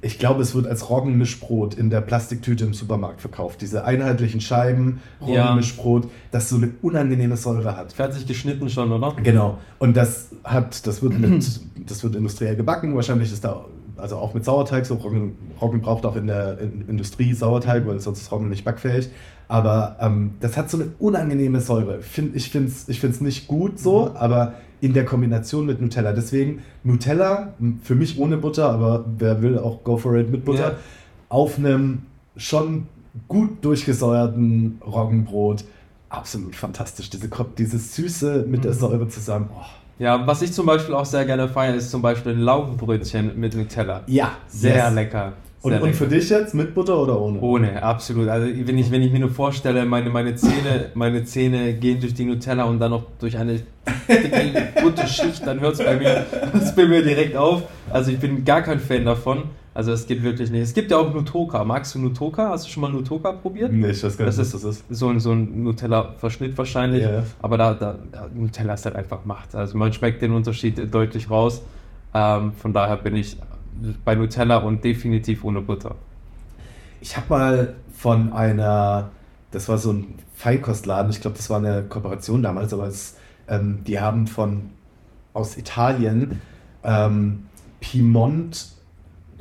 ich glaube, es wird als Roggenmischbrot in der Plastiktüte im Supermarkt verkauft, diese einheitlichen Scheiben, Ja. Roggenmischbrot, das so eine unangenehme Säure hat. Fertig geschnitten schon, oder? Genau. Und das hat, das wird mit, das wird industriell gebacken. Wahrscheinlich ist da, also auch mit Sauerteig, so Roggen, Roggen braucht auch in der in Industrie Sauerteig, weil sonst ist Roggen nicht backfähig. Aber ähm, das hat so eine unangenehme Säure. Find, ich finde es ich find's nicht gut so, aber in der Kombination mit Nutella. Deswegen Nutella, für mich ohne Butter, aber wer will auch go for it mit Butter, Ja. auf einem schon gut durchgesäuerten Roggenbrot. Absolut fantastisch. Diese, dieses Süße mit der Mhm. Säure zusammen. Oh. Ja, was ich zum Beispiel auch sehr gerne feiere, ist zum Beispiel ein Laugenbrötchen mit Nutella. Ja, Sehr yes. lecker. Und, und für dich jetzt mit Butter oder ohne? Ohne, absolut. Also wenn ich, wenn ich mir nur vorstelle, meine, meine, Zähne, meine Zähne gehen durch die Nutella und dann noch durch eine dicke Butterschicht, dann hört es bei mir, bei mir direkt auf. Also ich bin gar kein Fan davon. Also es geht wirklich nicht. Es gibt ja auch Nutoka. Magst du Nutoka? Hast du schon mal Nutoka probiert? Nee, ich weiß gar nicht, Das was das ist. So ein, so ein Nutella-Verschnitt wahrscheinlich. Ja. Aber da, da, da Nutella ist halt einfach Macht. Also man schmeckt den Unterschied deutlich raus. Ähm, von daher bin ich bei Nutella und definitiv ohne Butter. Ich habe mal von einer, das war so ein Feinkostladen, ich glaube, das war eine Kooperation damals, aber es, ähm, die haben von aus Italien ähm, Piemont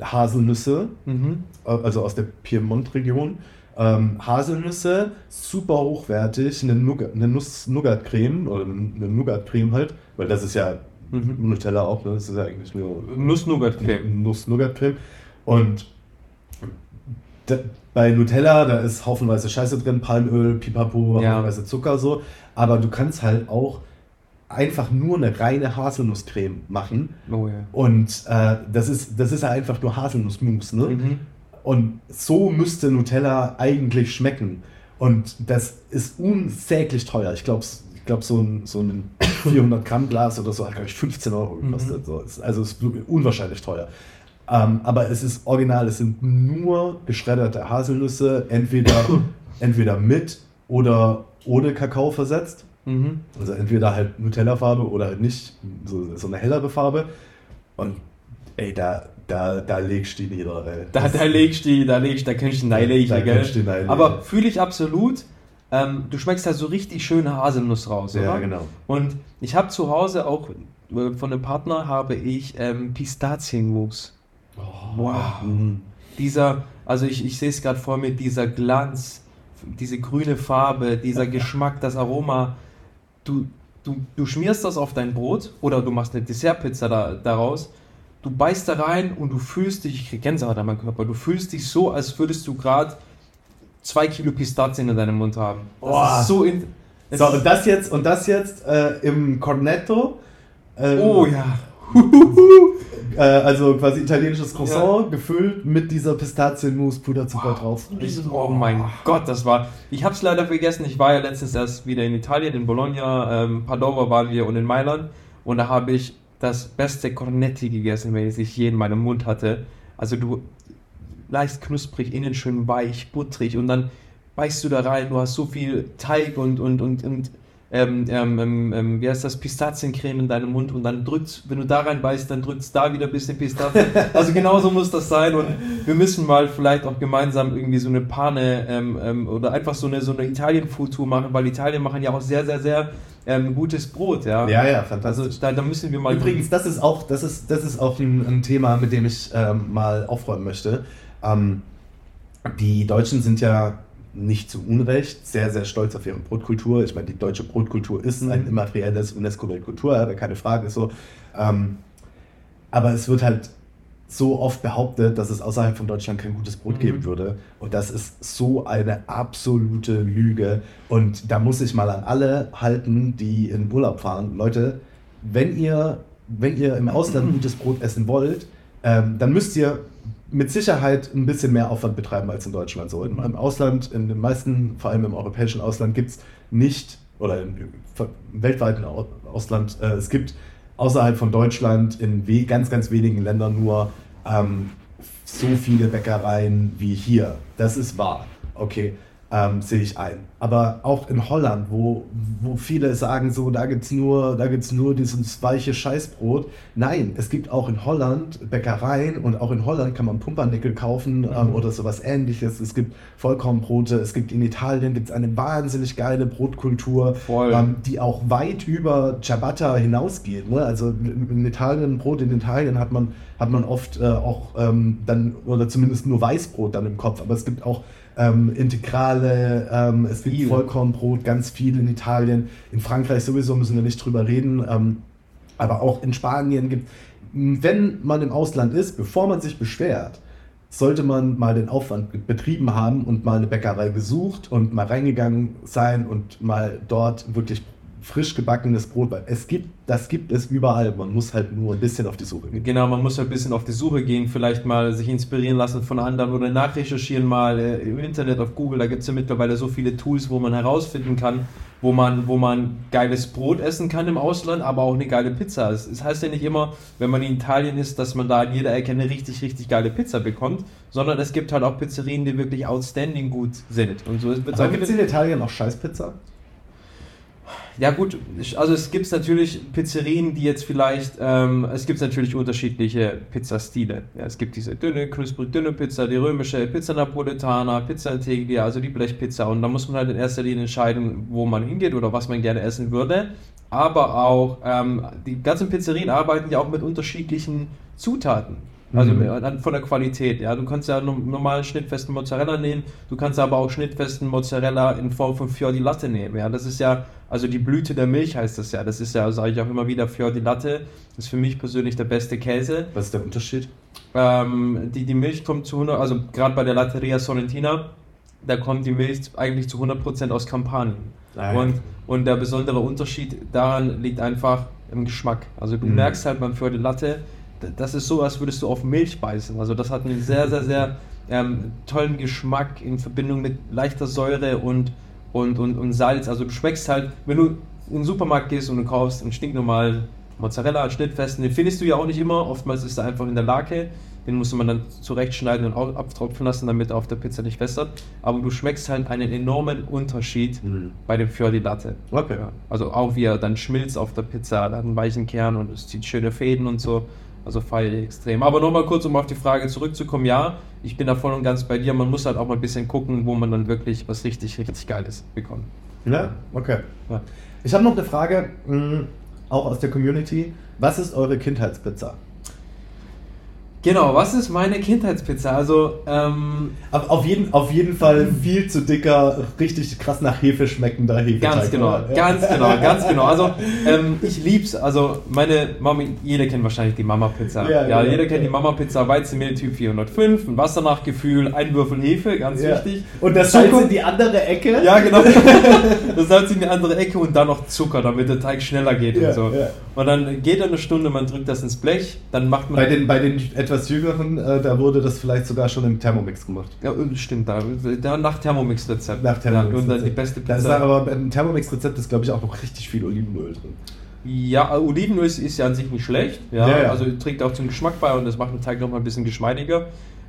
Haselnüsse, Mhm. äh, also aus der Piemont-Region. Ähm, Haselnüsse, super hochwertig, eine, Nougat, eine Nuss-Nougat-Creme oder eine Nougat-Creme halt, weil das ist ja Mhm. Nutella auch, ne? das ist ja eigentlich nur Nuss-Nougat-Creme. Nuss-Nougat-Creme. Und da, bei Nutella, da ist haufenweise Scheiße drin, Palmöl, Pipapo, Ja. haufenweise Zucker so. Aber du kannst halt auch einfach nur eine reine Haselnusscreme machen. Oh ja. Und äh, das, ist, das ist ja einfach nur Haselnussmus. Ne? Mhm. Und so müsste Nutella eigentlich schmecken. Und das ist unsäglich teuer. Ich glaube, ich glaub, so ein, so ein 400 Gramm Glas oder so hat, glaube ich, 15 Euro gekostet. So, es- also es ist unwahrscheinlich teuer. Ähm, aber es ist original, es sind nur geschredderte Haselnüsse, entweder, entweder mit oder ohne Kakao versetzt. Mhm. Also entweder halt Nutella-Farbe oder halt nicht, so, so eine hellere Farbe. Und ey, da, da, da legst du die nieder, ey. Da, da legst du, da legst da kannst du neilegen, Da gell? kannst du neilegen. Aber fühle ich absolut. Ähm, du schmeckst da so richtig schöne Haselnuss raus, oder? Ja, genau. Und ich habe zu Hause auch äh, von einem Partner habe ich ähm, Pistazienmus. Wow. Mhm. Dieser, also ich, ich sehe es gerade vor mir, dieser Glanz, diese grüne Farbe, dieser Geschmack, das Aroma. Du, du, du schmierst das auf dein Brot oder du machst eine Dessertpizza da, daraus. Du beißt da rein und du fühlst dich, ich krieg Gänsehaut an meinem Körper, du fühlst dich so, als würdest du gerade zwei Kilo Pistazien in deinem Mund haben. Das Boah. ist so in, So, und das jetzt, und das jetzt äh, im Cornetto. ähm, oh ja. Äh, also quasi italienisches Croissant, gefüllt mit dieser Pistazienmus, Puderzucker drauf. Oh mein Gott, das war. Ich habe es leider vergessen. Ich war ja letztens erst wieder in Italien, in Bologna, ähm, Padova waren wir und in Mailand. Und da habe ich das beste Cornetti gegessen, welches ich je in meinem Mund hatte. Also du leicht knusprig, innen schön weich, butterig und dann beißt du da rein. Du hast so viel Teig und, und, und, und ähm, ähm, ähm, ähm, wie heißt das, Pistaziencreme in deinem Mund und dann drückt, wenn du da reinbeißt, dann drückt da wieder ein bisschen Pistazien. Also genauso muss das sein und wir müssen mal vielleicht auch gemeinsam irgendwie so eine Pane ähm, ähm, oder einfach so eine, so eine Italien-Food-Tour machen, weil Italien machen ja auch sehr, sehr, sehr gutes Brot, ja. Ja, ja, fantastisch. Also da, da müssen wir mal. Übrigens, das ist auch, das ist, das ist auch ein, ein Thema, mit dem ich mal aufräumen möchte. Die Deutschen sind ja nicht zu Unrecht sehr, sehr stolz auf ihre Brotkultur. Ich meine, die deutsche Brotkultur ist ein mhm. immaterielles UNESCO-Weltkulturerbe, keine Frage, so. Ähm, aber es wird halt so oft behauptet, dass es außerhalb von Deutschland kein gutes Brot mhm. geben würde. Und das ist so eine absolute Lüge. Und da muss ich mal an alle halten, die in Urlaub fahren. Leute, wenn ihr, wenn ihr im Ausland gutes Brot essen wollt, ähm, dann müsst ihr mit Sicherheit ein bisschen mehr Aufwand betreiben als in Deutschland. So im, Ausland, in den meisten, vor allem im europäischen Ausland, gibt es nicht, oder im, im weltweiten Ausland, äh, es gibt außerhalb von Deutschland in ganz, ganz wenigen Ländern nur ähm, so viele Bäckereien wie hier. Das ist wahr. Okay ähm, sehe ich ein. Aber auch in Holland, wo, wo viele sagen, so, da gibt es nur, nur dieses weiche Scheißbrot. Nein, es gibt auch in Holland Bäckereien und auch in Holland kann man Pumpernickel kaufen ähm, mhm. oder sowas ähnliches. Es gibt Vollkornbrote, es gibt in Italien gibt's eine wahnsinnig geile Brotkultur, ähm, die auch weit über Ciabatta hinausgeht. Ne? Also in Italien, Brot in Italien hat man, hat man oft äh, auch ähm, dann, oder zumindest nur Weißbrot dann im Kopf, aber es gibt auch ähm, Integrale, ähm, es gibt viel. Vollkornbrot, ganz viel in Italien. In Frankreich sowieso müssen wir nicht drüber reden. Ähm, aber auch in Spanien gibt, wenn man im Ausland ist, bevor man sich beschwert, sollte man mal den Aufwand betrieben haben und mal eine Bäckerei besucht und mal reingegangen sein und mal dort wirklich frisch gebackenes Brot, weil es gibt, das gibt es überall. Man muss halt nur ein bisschen auf die Suche gehen. Genau, man muss halt ein bisschen auf die Suche gehen, vielleicht mal sich inspirieren lassen von anderen oder nachrecherchieren mal äh, im Internet, auf Google. Da gibt es ja mittlerweile so viele Tools, wo man herausfinden kann, wo man, wo man geiles Brot essen kann im Ausland, aber auch eine geile Pizza. Es, es heißt ja nicht immer, wenn man in Italien ist, dass man da in jeder Ecke eine richtig, richtig geile Pizza bekommt, sondern es gibt halt auch Pizzerien, die wirklich outstanding gut sind. Und so wird aber gibt es in Italien auch Scheißpizza? Ja gut, also es gibt natürlich Pizzerien, die jetzt vielleicht, ähm, es gibt natürlich unterschiedliche Pizzastile. Ja, es gibt diese dünne, knusprig dünne Pizza, die römische Pizza Napoletana, Pizza Integlia, also die Blechpizza. Und da muss man halt in erster Linie entscheiden, wo man hingeht oder was man gerne essen würde. Aber auch, ähm, die ganzen Pizzerien arbeiten ja auch mit unterschiedlichen Zutaten. Also mhm. von der Qualität, ja. Du kannst ja normalen schnittfesten Mozzarella nehmen, du kannst aber auch schnittfesten Mozzarella in Form von Fior di Latte nehmen, ja. Das ist ja, also die Blüte der Milch heißt das ja. Das ist ja, sage ich auch immer wieder, Fior di Latte ist für mich persönlich der beste Käse. Was ist der Unterschied? Ähm, die, die Milch kommt zu 100, also gerade bei der Latteria Sorrentina, da kommt die Milch eigentlich zu 100% aus Kampanien. Ah, und, und der besondere Unterschied daran liegt einfach im Geschmack. Also du mhm. merkst halt beim Fior di Latte, das ist so, als würdest du auf Milch beißen. Also das hat einen sehr, sehr, sehr ähm, tollen Geschmack in Verbindung mit leichter Säure und, und, und, und Salz. Also du schmeckst halt, wenn du in den Supermarkt gehst und du kaufst einen stinknormalen Mozzarella als Schnittfesten, den findest du ja auch nicht immer. Oftmals ist er einfach in der Lake. Den musste man dann zurechtschneiden und abtropfen lassen, damit er auf der Pizza nicht wässert. Aber du schmeckst halt einen enormen Unterschied mhm. bei dem Fior di Latte. Okay. Also auch wie er dann schmilzt auf der Pizza, hat einen weichen Kern und es zieht schöne Fäden und so. Also feiere ich extrem. Aber nochmal kurz, um auf die Frage zurückzukommen, ja, ich bin da voll und ganz bei dir. Man muss halt auch mal ein bisschen gucken, wo man dann wirklich was richtig, richtig Geiles bekommt. Ja, okay. Ja. Ich habe noch eine Frage, mh, auch aus der Community. Was ist eure Kindheitspizza? Genau, was ist meine Kindheitspizza? Also, ähm, auf, auf, jeden, auf jeden Fall viel zu dicker, richtig krass nach Hefe schmeckender Hefeteig. Ganz genau, ja. ganz genau, ganz genau. Also, ähm, ich lieb's. Also, meine Mami, jeder kennt wahrscheinlich die Mama-Pizza. Ja, ja, jeder kennt die Mama-Pizza, Weizenmehl Typ 405, ein Wassernachgefühl, ein Würfel Hefe, ganz wichtig. Und das Salz in die andere Ecke? Ja, genau. das Salz in die andere Ecke und dann noch Zucker, damit der Teig schneller geht und so. Und dann geht er eine Stunde, man drückt das ins Blech, dann macht man. Bei den, bei den etwas jüngeren, äh, da wurde das vielleicht sogar schon im Thermomix gemacht. Ja, stimmt, da, da nach Thermomix-Rezept. Nach Thermomix. Ja, und dann die beste Pizza. Da ist aber im Thermomix-Rezept ist, glaube ich, auch noch richtig viel Olivenöl drin. Ja, Olivenöl ist, ist ja an sich nicht schlecht. Ja, ja, ja. Also trägt auch zum Geschmack bei und das macht den Teig noch mal ein bisschen geschmeidiger.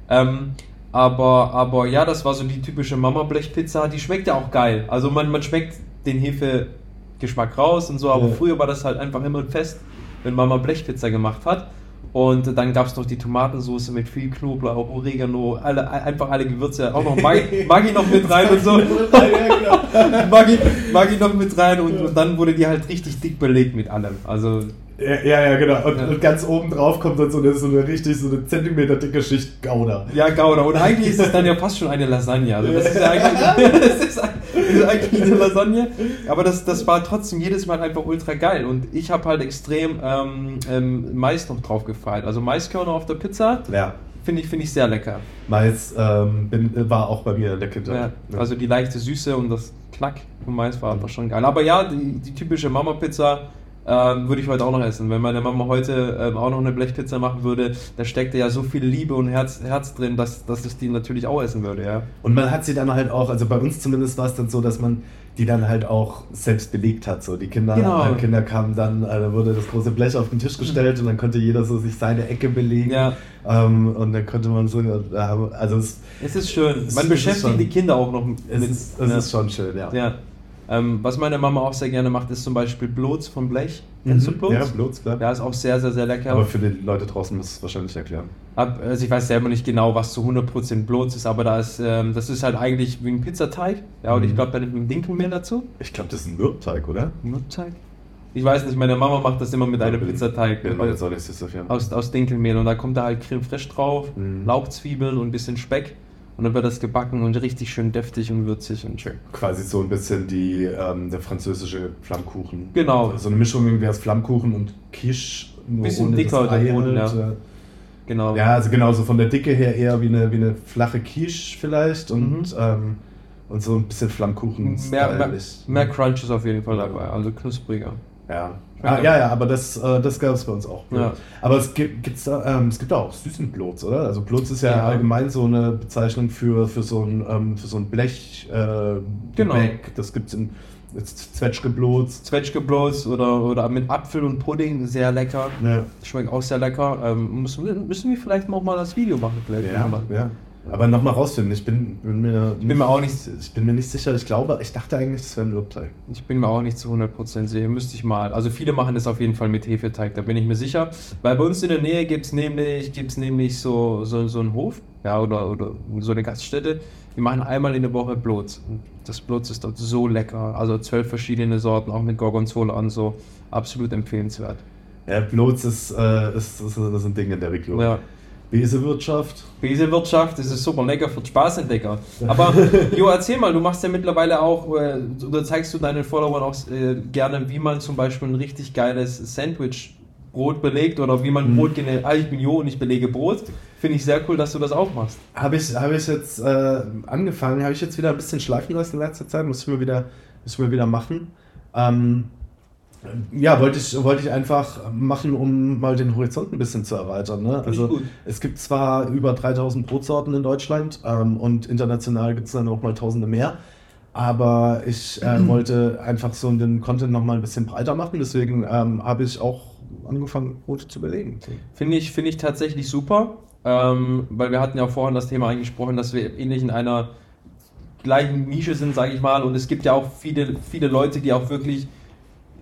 Ähm, aber, aber ja, das war so die typische Mama-Blech-Pizza. Die schmeckt ja auch geil. Also man, man schmeckt den Hefe Geschmack raus und so, aber Ja. früher war das halt einfach immer Fest, wenn Mama Blechpizza gemacht hat. Und dann gab es noch die Tomatensauce mit viel Knoblauch, Oregano, alle, einfach alle Gewürze, auch noch Maggi, Maggi noch mit rein und so. Maggi, Maggi noch mit rein und, und dann wurde die halt richtig dick belegt mit allem. Also Ja, ja, genau. Und, Ja. und ganz oben drauf kommt dann so eine, so eine richtig, so eine Zentimeter dicke Schicht Gouda. Ja, Gouda. Und eigentlich ist es dann ja fast schon eine Lasagne. Also das ist ja eigentlich, das ist, eigentlich eine Lasagne. Aber das, das war trotzdem jedes Mal einfach ultra geil. Und ich habe halt extrem ähm, ähm, Mais noch drauf gefeiert. Also Maiskörner auf der Pizza Ja. finde ich, finde ich sehr lecker. Mais ähm, bin, war auch bei mir in der Ja, also die leichte Süße und das Knack vom Mais war einfach schon geil. Aber ja, die, die typische Mama-Pizza ähm, würde ich heute auch noch essen. Wenn meine Mama heute ähm, auch noch eine Blechpizza machen würde, da steckte ja so viel Liebe und Herz, Herz drin, dass, dass ich die natürlich auch essen würde, ja. Und man hat sie dann halt auch, also bei uns zumindest war es dann so, dass man die dann halt auch selbst belegt hat. So die Kinder, Genau. äh, Kinder kamen dann, äh, da wurde das große Blech auf den Tisch gestellt und dann konnte jeder so sich seine Ecke belegen. Ja. Ähm, und dann konnte man so, äh, also es, Es ist schön. Man beschäftigt schon- die Kinder auch noch mit. es, ist, es ja. ist schon schön, ja. ja. Ähm, was meine Mama auch sehr gerne macht, ist zum Beispiel Blots von Blech. Kennst du Blots? Mhm. Ja, Blots, klar. Ja, ist auch sehr, sehr, sehr lecker. Aber für die Leute draußen muss es wahrscheinlich erklären. Ab, also ich weiß selber nicht genau, was zu 100% Blots ist, aber da ist, ähm, das ist halt eigentlich wie ein Pizzateig. Ja, und Mhm. ich glaube, da nimmt man Dinkelmehl dazu. Ich glaube, das ist ein Mürbteig, oder? Mürbteig? Ich weiß nicht, meine Mama macht das immer mit einem Pizzateig Ja, aus, soll ich das dafür? aus, aus Dinkelmehl und da kommt da halt Creme fraiche drauf, Mhm. Lauchzwiebeln und ein bisschen Speck und dann wird das gebacken und richtig schön deftig und würzig und schön. Quasi so ein bisschen die, ähm, der französische Flammkuchen. Genau. So eine Mischung irgendwie aus Flammkuchen und Quiche. nur Bisschen ohne dicker, Ei halt, ja. Genau. Ja, also genau, so von der Dicke her eher wie eine, wie eine flache Quiche vielleicht und, Mhm. ähm, und so ein bisschen Flammkuchen. mehr, mehr, mehr Crunch ist auf jeden Fall dabei, also knuspriger. Ja. Ah, ja, ja, aber das, äh, das gab es bei uns auch. Ja. Aber es gibt, gibt's da, ähm, es gibt auch süßen Blots, oder? Also Blots ist ja, Ja. allgemein so eine Bezeichnung für, für, so, ein, ähm, für so ein Blech. Äh, Genau. Gebäck. Das gibt es in Zwetschgeblots. Zwetschgeblots oder, oder mit Apfel und Pudding, sehr lecker. Ja. Schmeckt auch sehr lecker. Ähm, müssen, wir, müssen wir vielleicht noch mal das Video machen? Vielleicht Ja, ja. Aber nochmal rausfinden, ich bin, bin mir Ich bin mir auch nicht- ich bin mir nicht sicher. Ich glaube, ich dachte eigentlich, das wäre ein Mürbteig. Ich bin mir auch nicht zu 100% sicher, müsste ich mal. Also viele machen das auf jeden Fall mit Hefeteig, da bin ich mir sicher. Weil bei uns in der Nähe gibt es nämlich, gibt's nämlich so, so, so einen Hof ja, oder, oder so eine Gaststätte. Die machen einmal in der Woche Blots. Und Das Blots ist dort so lecker. Also zwölf verschiedene Sorten, auch mit Gorgonzola und so. Absolut empfehlenswert. Ja, Blots ist, äh, ist, ist, das ist ein Ding in der Region. Ja. Besewirtschaft. Besenwirtschaft, das ist super lecker für Spaßentdecker. Aber Jo, erzähl mal, du machst ja mittlerweile auch, äh, oder zeigst du deinen Followern auch äh, gerne, wie man zum Beispiel ein richtig geiles Sandwich-Brot belegt oder wie man Mhm. Brot generell, ah, ich bin Jo und ich belege Brot. Finde ich sehr cool, dass du das auch machst. Habe ich, hab ich jetzt äh, angefangen, habe ich jetzt wieder ein bisschen schleifen lassen in letzter Zeit, muss ich mir wieder, muss ich mir wieder machen. Ähm, ja, wollte ich, wollte ich einfach machen, um mal den Horizont ein bisschen zu erweitern. Ne? Also es gibt zwar über 3000 Brotsorten in Deutschland ähm, und international gibt es dann noch mal tausende mehr. Aber ich äh, wollte einfach so den Content noch mal ein bisschen breiter machen. Deswegen ähm, habe ich auch angefangen, Brote zu belegen. Finde ich, finde ich tatsächlich super, ähm, weil wir hatten ja vorhin das Thema angesprochen, dass wir ähnlich in einer gleichen Nische sind, sage ich mal. Und es gibt ja auch viele, viele Leute, die auch wirklich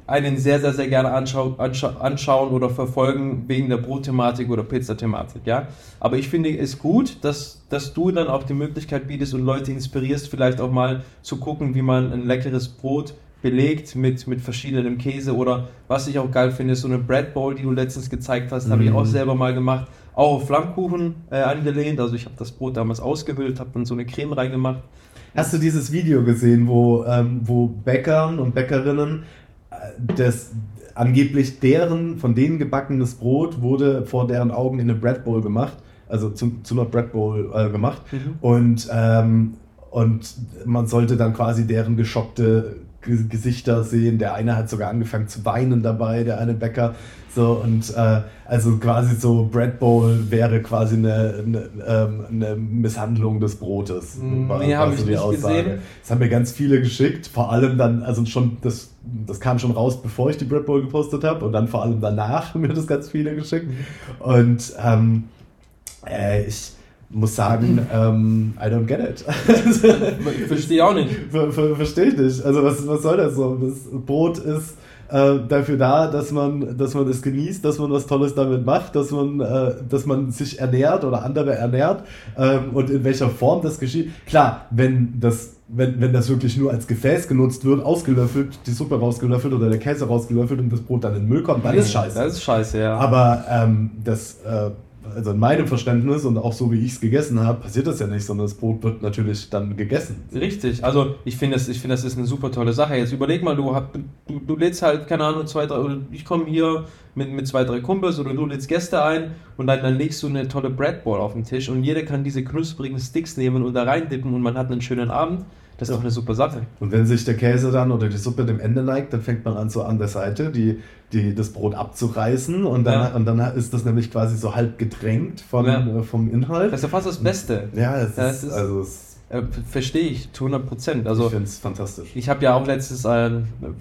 einen sehr, sehr, sehr gerne anschau anscha anschauen oder verfolgen wegen der Brotthematik oder Pizzathematik, ja. Aber ich finde es gut, dass, dass du dann auch die Möglichkeit bietest und Leute inspirierst, vielleicht auch mal zu gucken, wie man ein leckeres Brot belegt mit, mit verschiedenem Käse oder was ich auch geil finde, ist so eine Bread Bowl, die du letztens gezeigt hast, habe ich Mhm. auch selber mal gemacht, auch auf Flammkuchen äh, angelehnt, also ich habe das Brot damals ausgehöhlt, habe dann so eine Creme reingemacht. Hast du dieses Video gesehen, wo, ähm, wo Bäckern und Bäckerinnen das angeblich deren, von denen gebackenes Brot wurde vor deren Augen in eine Bread Bowl gemacht, also zu, zu einer Bread Bowl äh, gemacht Mhm. und, ähm, und man sollte dann quasi deren geschockte Gesichter sehen. Der eine hat sogar angefangen zu weinen dabei, der eine Bäcker. So und äh, also quasi so Bread Bowl wäre quasi eine, eine, ähm, eine Misshandlung des Brotes. Mm, nee, war hab so ich nicht Aussage. gesehen. Das haben mir ganz viele geschickt, vor allem dann, also schon, das, das kam schon raus, bevor ich die Bread Bowl gepostet habe und dann vor allem danach haben mir das ganz viele geschickt. Und ähm, äh, ich muss sagen, ähm, I don't get it. Verstehe auch nicht. Ver, ver, Verstehe ich nicht. Also was, was soll das so? Das Brot ist äh, dafür da, dass man, dass man es genießt, dass man was Tolles damit macht, dass man, äh, dass man sich ernährt oder andere ernährt ähm, und in welcher Form das geschieht. Klar, wenn das wenn, wenn das wirklich nur als Gefäß genutzt wird, ausgelöffelt, die Suppe rausgelöffelt oder der Käse rausgelöffelt und das Brot dann in den Müll kommt, dann ist scheiße. Das ist scheiße, ja. Aber ähm, das, äh, also in meinem Verständnis und auch so wie ich es gegessen habe, passiert das ja nicht, sondern das Brot wird natürlich dann gegessen. Richtig, also ich finde, das, find, das ist eine super tolle Sache. Jetzt überleg mal, du, hab, du, du lädst halt, keine Ahnung, zwei, drei, oder ich komme hier mit, mit zwei, drei Kumpels oder du lädst Gäste ein und dann, dann legst du eine tolle Breadboard auf den Tisch und jeder kann diese knusprigen Sticks nehmen und da reindippen und man hat einen schönen Abend. Das ist doch eine super Sache. Und wenn sich der Käse dann oder die Suppe dem Ende neigt, dann fängt man an, so an der Seite die, die, das Brot abzureißen und dann, ja. und dann ist das nämlich quasi so halb gedrängt von, ja. äh, vom Inhalt. Das ist ja fast das Beste. Ja, es ja, ist, ist, also es äh, Verstehe ich zu 100 Prozent. Also, ich finde es fantastisch. Ich habe ja auch letztes, äh,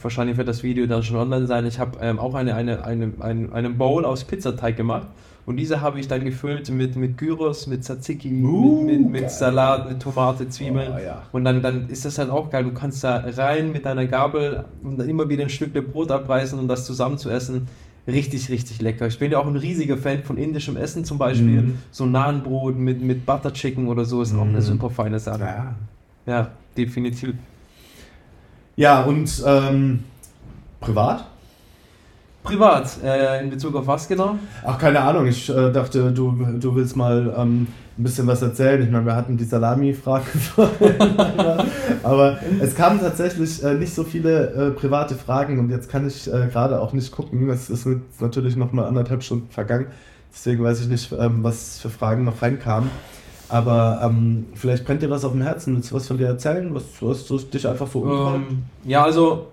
wahrscheinlich wird das Video dann schon online sein, ich habe ähm, auch eine, eine, eine, eine, eine Bowl aus Pizzateig gemacht und diese habe ich dann gefüllt mit, mit Gyros, mit Tzatziki, uh, mit, mit, mit Salat, mit Tomate, Zwiebeln. Oh, ja. Und dann, dann ist das halt auch geil. Du kannst da rein mit deiner Gabel und dann immer wieder ein Stück Brot abreißen und das zusammen zu essen. Richtig, richtig lecker. Ich bin ja auch ein riesiger Fan von indischem Essen zum Beispiel. Mm. So Nahenbrot mit, mit Butter Chicken oder so ist mm. auch eine mhm. super feine Sache. Ja, ja definitiv. Ja, und ähm, privat? Privat, äh, in Bezug auf was genau? Ach, keine Ahnung. Ich äh, dachte, du, du willst mal ähm, ein bisschen was erzählen. Ich meine, wir hatten die Salami-Frage aber es kamen tatsächlich äh, nicht so viele äh, private Fragen und jetzt kann ich äh, gerade auch nicht gucken. Es ist natürlich noch mal anderthalb Stunden vergangen. Deswegen weiß ich nicht, ähm, was für Fragen noch reinkamen. Aber ähm, vielleicht brennt dir was auf dem Herzen. Willst du was von dir erzählen? Was, was dich einfach so umtreibt? Ähm, ja, also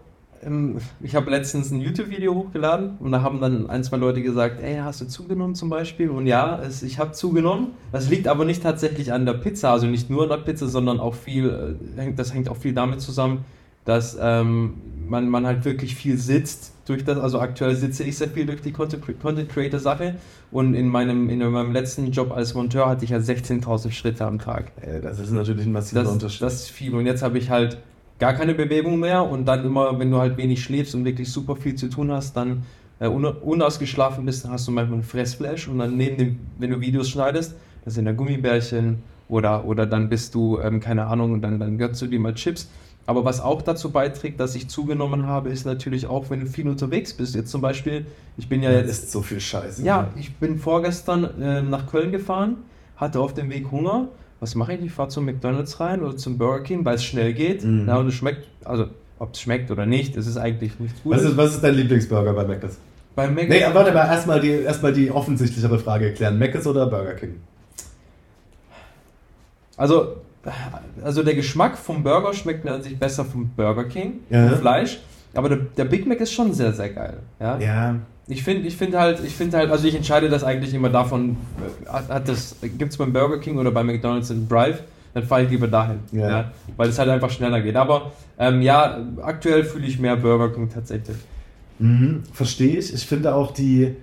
ich habe letztens ein YouTube-Video hochgeladen und da haben dann ein, zwei Leute gesagt, ey, hast du zugenommen zum Beispiel? Und ja, es, ich habe zugenommen. Das liegt aber nicht tatsächlich an der Pizza, also nicht nur an der Pizza, sondern auch viel, äh, das hängt auch viel damit zusammen, dass ähm, man, man halt wirklich viel sitzt durch das, also aktuell sitze ich sehr viel durch die Content Creator Sache und in meinem, in meinem letzten Job als Monteur hatte ich ja 16.000 Schritte am Tag. Das ist natürlich ein massiver das, Unterschied. Das ist viel und jetzt habe ich halt gar keine Bewegung mehr und dann immer, wenn du halt wenig schläfst und wirklich super viel zu tun hast, dann äh, unausgeschlafen bist, dann hast du manchmal ein Fressflash und dann neben dem, wenn du Videos schneidest, das sind ja Gummibärchen oder, oder dann bist du, ähm, keine Ahnung, und dann, dann gönnst du dir mal Chips. Aber was auch dazu beiträgt, dass ich zugenommen habe, ist natürlich auch, wenn du viel unterwegs bist. Jetzt zum Beispiel, ich bin ja jetzt. Das ist so viel Scheiße. Ja, ich bin vorgestern äh, nach Köln gefahren, hatte auf dem Weg Hunger was mache ich? Ich fahre zum McDonalds rein oder zum Burger King, weil es schnell geht. Mhm. Ja, und es schmeckt, also ob es schmeckt oder nicht, es ist eigentlich nichts Gutes. Was ist, was ist dein Lieblingsburger bei McDonalds? Bei McDonald's? Nee, warte mal, erstmal die, erstmal die offensichtlichere Frage erklären. Mc's oder Burger King? Also, also der Geschmack vom Burger schmeckt mir an sich besser vom Burger King, ja. vom Fleisch. Aber der, der Big Mac ist schon sehr, sehr geil. Ja. ja. Ich finde ich find halt, ich finde halt, also ich entscheide das eigentlich immer davon, hat das, gibt es beim Burger King oder bei McDonalds einen Drive, dann fahre ich lieber dahin. Ja. ja. weil es halt einfach schneller geht. Aber ähm, ja, aktuell fühle ich mehr Burger King tatsächlich. Mhm, verstehe ich. Ich finde auch die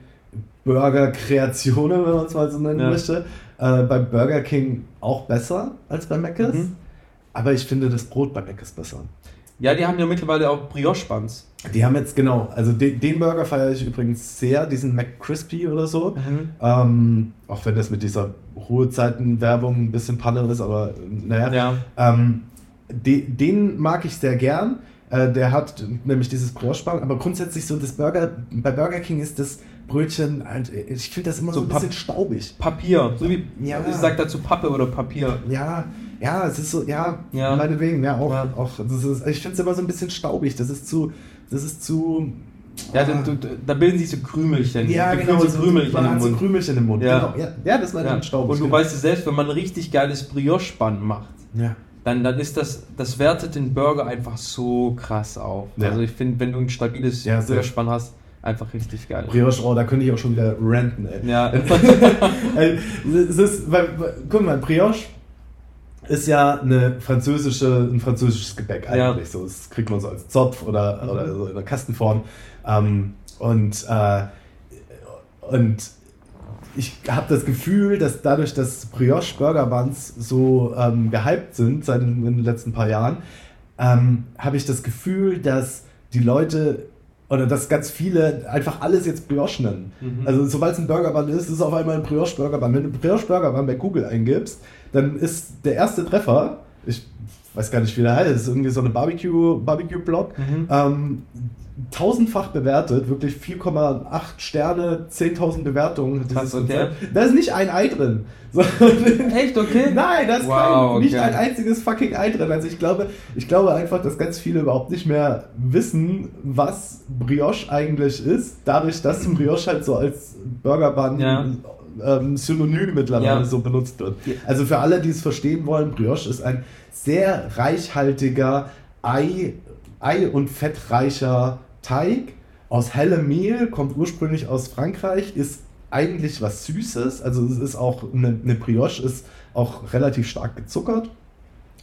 Burger-Kreationen, wenn man es mal so nennen ja. möchte, äh, bei Burger King auch besser als bei Mc's. Mhm. Aber ich finde das Brot bei Mc's besser. Ja, die haben ja mittlerweile auch Brioche-Buns. Die haben jetzt, genau, also den, den Burger feiere ich übrigens sehr, diesen McCrispy oder so. Mhm. Ähm, auch wenn das mit dieser Ruhezeiten-Werbung ein bisschen Panne ist, aber naja. Ja. Ähm, de, den mag ich sehr gern. Äh, der hat nämlich dieses Brioche-Bun, aber grundsätzlich so das Burger, bei Burger King ist das Brötchen, halt, ich finde das immer so, so ein bisschen staubig. Papier, so wie, ja. ich sag dazu Pappe oder Papier. Ja, ja, es ist so, ja, ja. meinetwegen, ja, auch, ja. auch ist, ich finde es immer so ein bisschen staubig, das ist zu, das ist zu, ja, da, da, bilden sich so Krümelchen. Ja, genau, so Krümelchen, im Mund. Krümelchen im Mund. Ja, genau. ja, ja das ist leider ja. staubig. Und du weißt es selbst, wenn man ein richtig geiles Brioche-Bun macht, ja. dann, dann ist das, das wertet den Burger einfach so krass auf. Ja. Also ich finde, wenn du ein stabiles ja, Brioche-Bun hast, einfach richtig geil. Brioche, oh, da könnte ich auch schon wieder ranten, ey. Ja. es ist, weil, guck mal, Brioche ist ja eine französische, ein französisches Gebäck eigentlich. Ja. So, das kriegt man so als Zopf oder, mhm. oder so in der Kastenform. Ähm, und, äh, und ich habe das Gefühl, dass dadurch, dass Brioche Burger Buns so ähm, gehypt sind seit in, den letzten paar Jahren, ähm, habe ich das Gefühl, dass die Leute oder dass ganz viele einfach alles jetzt Brioche nennen. Mhm. Also sobald es ein Burger Bun ist, ist es auf einmal ein Brioche Burger Bun. Wenn du Brioche Burger Bun bei Google eingibst, dann ist der erste Treffer, ich weiß gar nicht, wie der heißt, das ist irgendwie so eine Barbecue-Blog, Barbecue mhm. ähm, tausendfach bewertet, wirklich 4,8 Sterne, 10.000 Bewertungen. Das, okay. da ist nicht ein Ei drin. So, Echt, okay? Nein, da ist wow, kein, nicht okay. ein einziges fucking Ei drin. Also ich glaube, ich glaube einfach, dass ganz viele überhaupt nicht mehr wissen, was Brioche eigentlich ist, dadurch, dass Brioche halt so als Burgerbun ja. Ähm, Synonym mittlerweile ja. so benutzt wird. Also für alle, die es verstehen wollen, Brioche ist ein sehr reichhaltiger Ei, Ei- und fettreicher Teig aus hellem Mehl, kommt ursprünglich aus Frankreich, ist eigentlich was Süßes. Also es ist auch eine, eine Brioche, ist auch relativ stark gezuckert.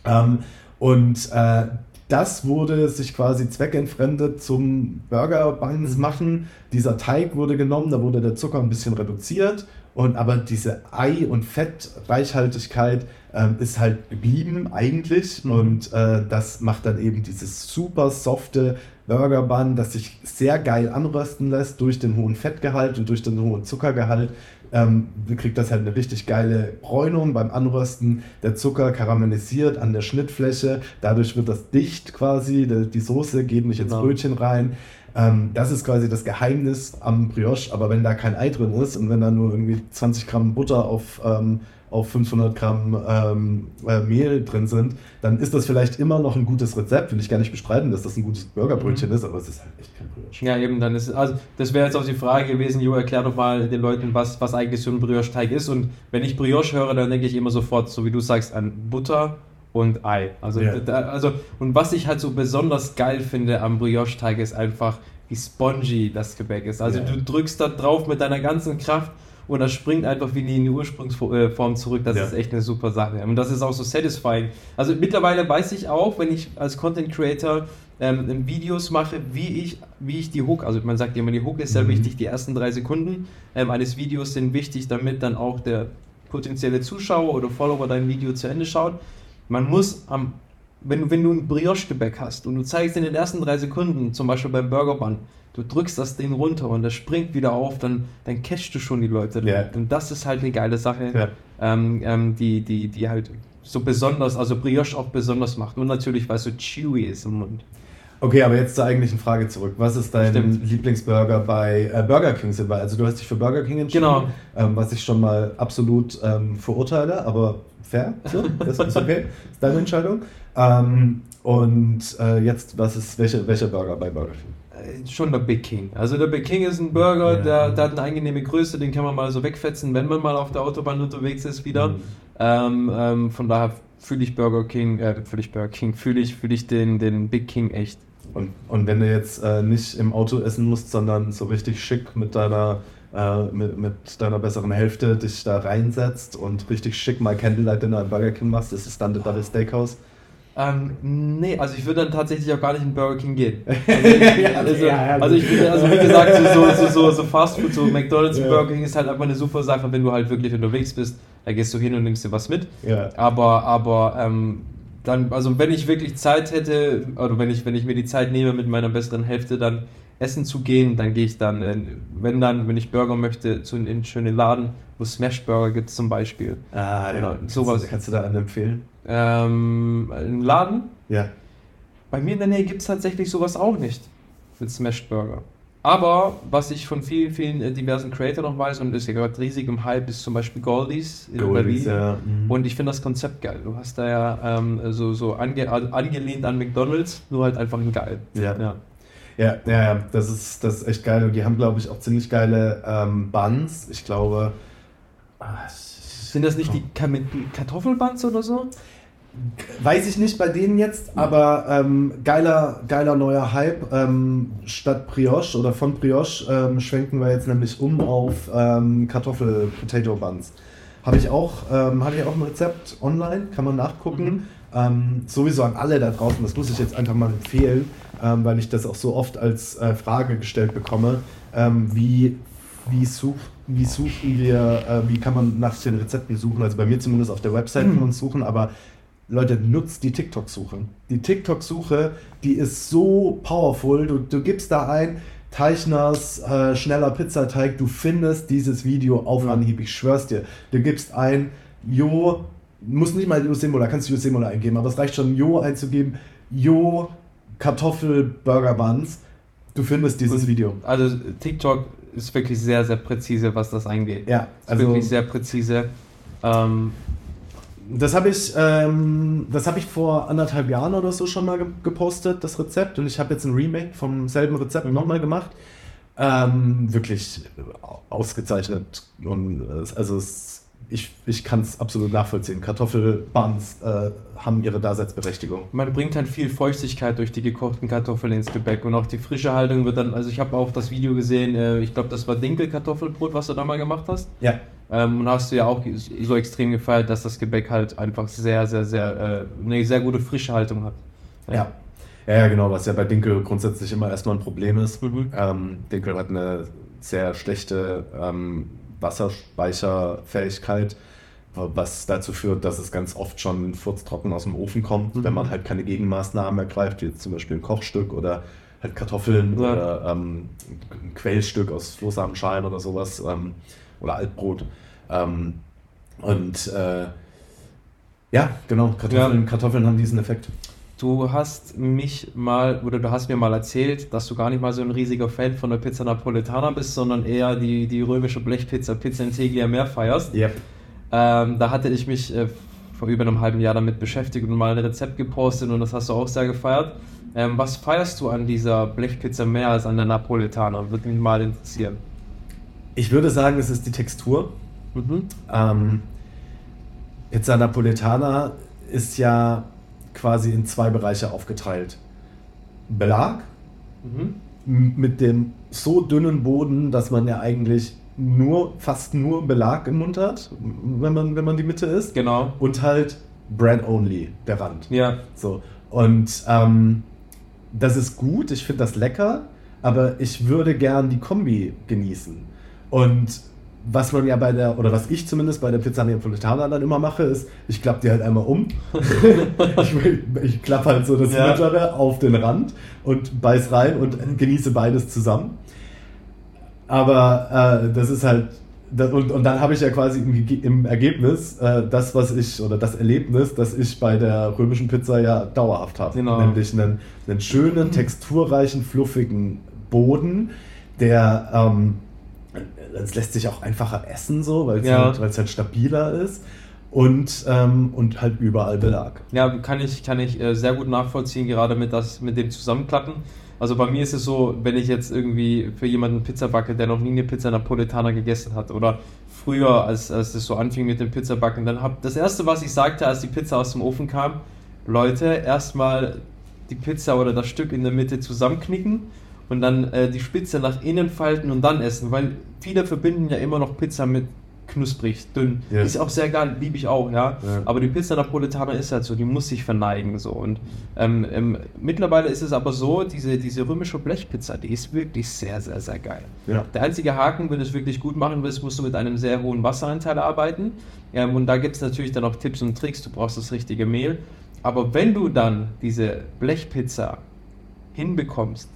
Ähm, und äh, das wurde sich quasi zweckentfremdet zum Burger Buns machen. Dieser Teig wurde genommen, da wurde der Zucker ein bisschen reduziert und aber diese Ei- und Fettreichhaltigkeit ähm, ist halt geblieben eigentlich. Mhm. Und äh, das macht dann eben dieses super softe Burger Bun, das sich sehr geil anrösten lässt durch den hohen Fettgehalt und durch den hohen Zuckergehalt. Ähm, kriegt das halt eine richtig geile Bräunung beim Anrösten. Der Zucker karamellisiert an der Schnittfläche, dadurch wird das dicht quasi. Die, Soße geht nicht ins genau. Brötchen rein. Ähm, das ist quasi das Geheimnis am Brioche, aber wenn da kein Ei drin ist und wenn da nur irgendwie 20 Gramm Butter auf, ähm, auf 500 Gramm ähm, äh, Mehl drin sind, dann ist das vielleicht immer noch ein gutes Rezept. Will ich gar nicht bestreiten, dass das ein gutes Burgerbrötchen mhm. ist, aber es ist halt echt kein Brioche. Ja, eben, dann ist also das wäre jetzt auch die Frage gewesen, Jo, erklär doch mal den Leuten, was, was eigentlich so ein Brioche-Teig ist. Und wenn ich Brioche höre, dann denke ich immer sofort, so wie du sagst, an Butter, und Ei. Also, yeah. da, also, und was ich halt so besonders geil finde am Brioche-Teig ist einfach, wie spongy das Gebäck ist. Also yeah. du drückst da drauf mit deiner ganzen Kraft und das springt einfach wieder in die Ursprungsform zurück. Das ja. ist echt eine super Sache. Und das ist auch so satisfying. Also mittlerweile weiß ich auch, wenn ich als Content Creator ähm, Videos mache, wie ich, wie ich die Hook, also man sagt immer, die Hook ist sehr mhm. wichtig, die ersten drei Sekunden ähm, eines Videos sind wichtig, damit dann auch der potenzielle Zuschauer oder Follower dein Video zu Ende schaut. Man muss am, wenn, wenn du ein Brioche-Gebäck hast und du zeigst in den ersten drei Sekunden, zum Beispiel beim Burger Bun, du drückst das Ding runter und das springt wieder auf, dann, dann catchst du schon die Leute. Yeah. Und das ist halt eine geile Sache, yeah. ähm, ähm, die, die, die halt so besonders, also Brioche auch besonders macht. Und natürlich, weil es so chewy ist im Mund. Okay, aber jetzt zur eigentlichen Frage zurück. Was ist dein Stimmt. Lieblingsburger bei äh, Burger King? Also du hast dich für Burger King entschieden, genau. ähm, was ich schon mal absolut ähm, verurteile, aber fair, so, das ist okay, ist deine Entscheidung. Ähm, und äh, jetzt, was ist, welcher welche Burger bei Burger King? Äh, schon der Big King. Also der Big King ist ein Burger, ja. der, der, hat eine angenehme Größe, den kann man mal so wegfetzen, wenn man mal auf der Autobahn unterwegs ist wieder. Mhm. Ähm, ähm, von daher fühle ich Burger King, äh, fühle ich Burger King, fühle ich, fühl ich den, den Big King echt. Und, und wenn du jetzt äh, nicht im Auto essen musst, sondern so richtig schick mit deiner äh, mit, mit, deiner besseren Hälfte dich da reinsetzt und richtig schick mal Candlelight Dinner im Burger King machst, ist es dann Double Steakhouse? Ähm, nee, also ich würde dann tatsächlich auch gar nicht in Burger King gehen. Also, ich, also, also ich finde, also wie gesagt, so, so, so, so Fast Food, so McDonalds und Burger King ist halt einfach eine super Sache, wenn du halt wirklich unterwegs bist, da gehst du hin und nimmst dir was mit. Ja. Aber, aber ähm, dann, also wenn ich wirklich Zeit hätte, oder wenn ich, wenn ich mir die Zeit nehme mit meiner besseren Hälfte, dann essen zu gehen, dann gehe ich dann, äh, wenn dann, wenn ich Burger möchte, zu einem schönen Laden, wo Smash Burger gibt zum Beispiel. Ah, genau. Ja. Sowas. Kannst du da einen empfehlen? Ähm, einen Laden? Ja. Bei mir in der Nähe gibt es tatsächlich sowas auch nicht. Mit Smash Burger. Aber was ich von vielen, vielen äh, diversen Creator noch weiß und ist ja gerade riesig im Hype, ist zum Beispiel Goldies in Goldies, Berlin. Ja. Mhm. Und ich finde das Konzept geil. Du hast da ja ähm, so, so ange, angelehnt an McDonalds, nur halt einfach ein geil. Ja. ja. Ja, ja, ja, das ist, das ist echt geil. Und die haben, glaube ich, auch ziemlich geile ähm, Buns. Ich glaube. Ach, Sind das nicht die Kartoffelbuns oder so? Weiß ich nicht bei denen jetzt, aber ähm, geiler, geiler neuer Hype. Ähm, statt Brioche oder von Brioche ähm, schwenken wir jetzt nämlich um auf ähm, Kartoffel-Potato-Buns. Habe ich, auch, ähm, hab ich auch ein Rezept online, kann man nachgucken. Mhm. Ähm, sowieso an alle da draußen, das muss ich jetzt einfach mal empfehlen, ähm, weil ich das auch so oft als äh, Frage gestellt bekomme. Wie wie, such, wie suchen wir, äh, wie kann man nach den Rezepten suchen. Also bei mir zumindest auf der Website kann man suchen, aber Leute, nutzt die TikTok-Suche. Die TikTok-Suche, die ist so powerful. Du, du gibst da ein, Teichners äh, schneller Pizzateig, du findest dieses Video auf Anhieb, ich schwör's dir. Du gibst ein, Jo, muss nicht mal Semola, kannst du Semola eingeben, aber es reicht schon, Jo einzugeben, Jo, Kartoffel, Burger Buns. Du findest dieses Und, Video. Also TikTok ist wirklich sehr, sehr präzise, was das angeht. Ja, also also wirklich sehr präzise. Ähm, das habe ich, ähm, das habe ich vor anderthalb Jahren oder so schon mal ge gepostet, das Rezept. Und ich habe jetzt ein Remake vom selben Rezept Mhm. nochmal gemacht. Ähm, wirklich ausgezeichnet. Und äh, also es, ich, ich kann es absolut nachvollziehen. Kartoffelbuns äh, haben ihre Daseinsberechtigung. man bringt halt viel Feuchtigkeit durch die gekochten Kartoffeln ins Gebäck und auch die frische Haltung wird dann, also ich habe auch das Video gesehen, äh, ich glaube, das war Dinkelkartoffelbrot, was du da mal gemacht hast. Ja. Ähm, und hast du ja auch so extrem gefeiert, dass das Gebäck halt einfach sehr, sehr, sehr, äh, eine sehr gute frische Haltung hat. Ja. Ja, ja, genau, was ja bei Dinkel grundsätzlich immer erstmal ein Problem ist. Mhm. Ähm, Dinkel hat eine sehr schlechte ähm, Wasserspeicherfähigkeit, was dazu führt, dass es ganz oft schon furztrocken aus dem Ofen kommt, Mhm. wenn man halt keine Gegenmaßnahmen ergreift, wie jetzt zum Beispiel ein Kochstück oder halt Kartoffeln Ja. oder ähm, ein Quellstück aus Flohsamenschalen oder sowas ähm, oder Altbrot. Ähm, und äh, ja, genau, Kartoffeln, Kartoffeln haben diesen Effekt. Du hast mich mal, oder du hast mir mal erzählt, dass du gar nicht mal so ein riesiger Fan von der Pizza Napoletana bist, sondern eher die, die römische Blechpizza, Pizza Integlia mehr feierst. Ja. Ähm, da hatte ich mich äh, vor über einem halben Jahr damit beschäftigt und mal ein Rezept gepostet und das hast du auch sehr gefeiert. Ähm, was feierst du an dieser Blechpizza mehr als an der Napoletana? Würde mich mal interessieren. Ich würde sagen, es ist die Textur. Mhm. Ähm, Pizza Napoletana ist ja quasi in zwei Bereiche aufgeteilt. Belag Mhm. mit dem so dünnen Boden, dass man ja eigentlich nur, fast nur Belag im Mund hat, wenn man, wenn man die Mitte isst. Genau. Und halt Bread Only, der Rand. Ja. So. Und ähm, das ist gut, ich finde das lecker, aber ich würde gern die Kombi genießen. Und was man ja bei der, oder was ich zumindest bei der Pizza Napoletana dann immer mache, ist, ich klappe die halt einmal um. ich ich klappe halt so das Ja. Mittlere auf den Rand und beiß rein und genieße beides zusammen. Aber äh, das ist halt, das, und, und dann habe ich ja quasi im, im Ergebnis äh, das, was ich, oder das Erlebnis, das ich bei der römischen Pizza ja dauerhaft habe. Genau. Nämlich einen, einen schönen, texturreichen, fluffigen Boden, der, ähm, das lässt sich auch einfacher essen, so, weil es Ja. halt, halt stabiler ist. Und, ähm, und halt überall Belag. Ja, kann ich, kann ich äh, sehr gut nachvollziehen, gerade mit, das, mit dem Zusammenklappen. Also bei mir ist es so, wenn ich jetzt irgendwie für jemanden Pizza backe, der noch nie eine Pizza Napoletana gegessen hat oder früher, als, als es so anfing mit dem Pizzabacken, dann hab das erste, was ich sagte, als die Pizza aus dem Ofen kam, Leute, erstmal die Pizza oder das Stück in der Mitte zusammenknicken und dann äh, die Spitze nach innen falten und dann essen, weil viele verbinden ja immer noch Pizza mit knusprig, dünn. Ja. Ist auch sehr geil, liebe ich auch, ja. Ja. Aber die Pizza Napoletana ist halt so, die muss sich verneigen so. Und ähm, ähm, mittlerweile ist es aber so, diese, diese römische Blechpizza, die ist wirklich sehr, sehr, sehr geil. Ja. Der einzige Haken, wenn du es wirklich gut machen willst, musst du mit einem sehr hohen Wasseranteil arbeiten. Ähm, und da gibt es natürlich dann auch Tipps und Tricks. Du brauchst das richtige Mehl. Aber wenn du dann diese Blechpizza hinbekommst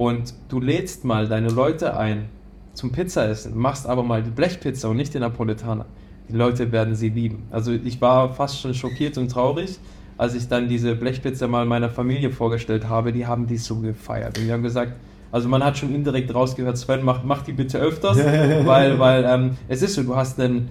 und du lädst mal deine Leute ein zum Pizzaessen, machst aber mal die Blechpizza und nicht den Napolitaner, die Leute werden sie lieben. Also ich war fast schon schockiert und traurig, als ich dann diese Blechpizza mal meiner Familie vorgestellt habe. Die haben die so gefeiert. Und die haben gesagt, also man hat schon indirekt rausgehört, Sven, mach, mach die bitte öfters, weil, weil ähm, es ist so, du hast einen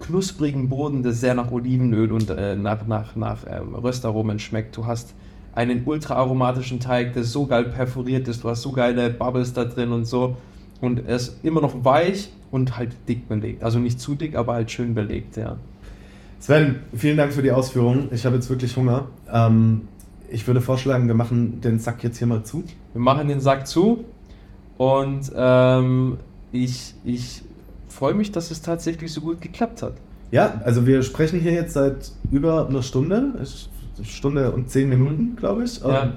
knusprigen Boden, der sehr nach Olivenöl und äh, nach, nach, nach ähm, Röstaromen schmeckt. Du hast einen ultra aromatischen Teig, der so geil perforiert ist. Du hast so geile Bubbles da drin und so. Und er ist immer noch weich und halt dick belegt. Also nicht zu dick, aber halt schön belegt, ja. Sven, vielen Dank für die Ausführungen. Ich habe jetzt wirklich Hunger. Ähm, ich würde vorschlagen, wir machen den Sack jetzt hier mal zu. Wir machen den Sack zu und ähm, ich, ich freue mich, dass es tatsächlich so gut geklappt hat. Ja, also wir sprechen hier jetzt seit über einer Stunde, Ich- Stunde und zehn Minuten, glaube ich. Ja. Ähm,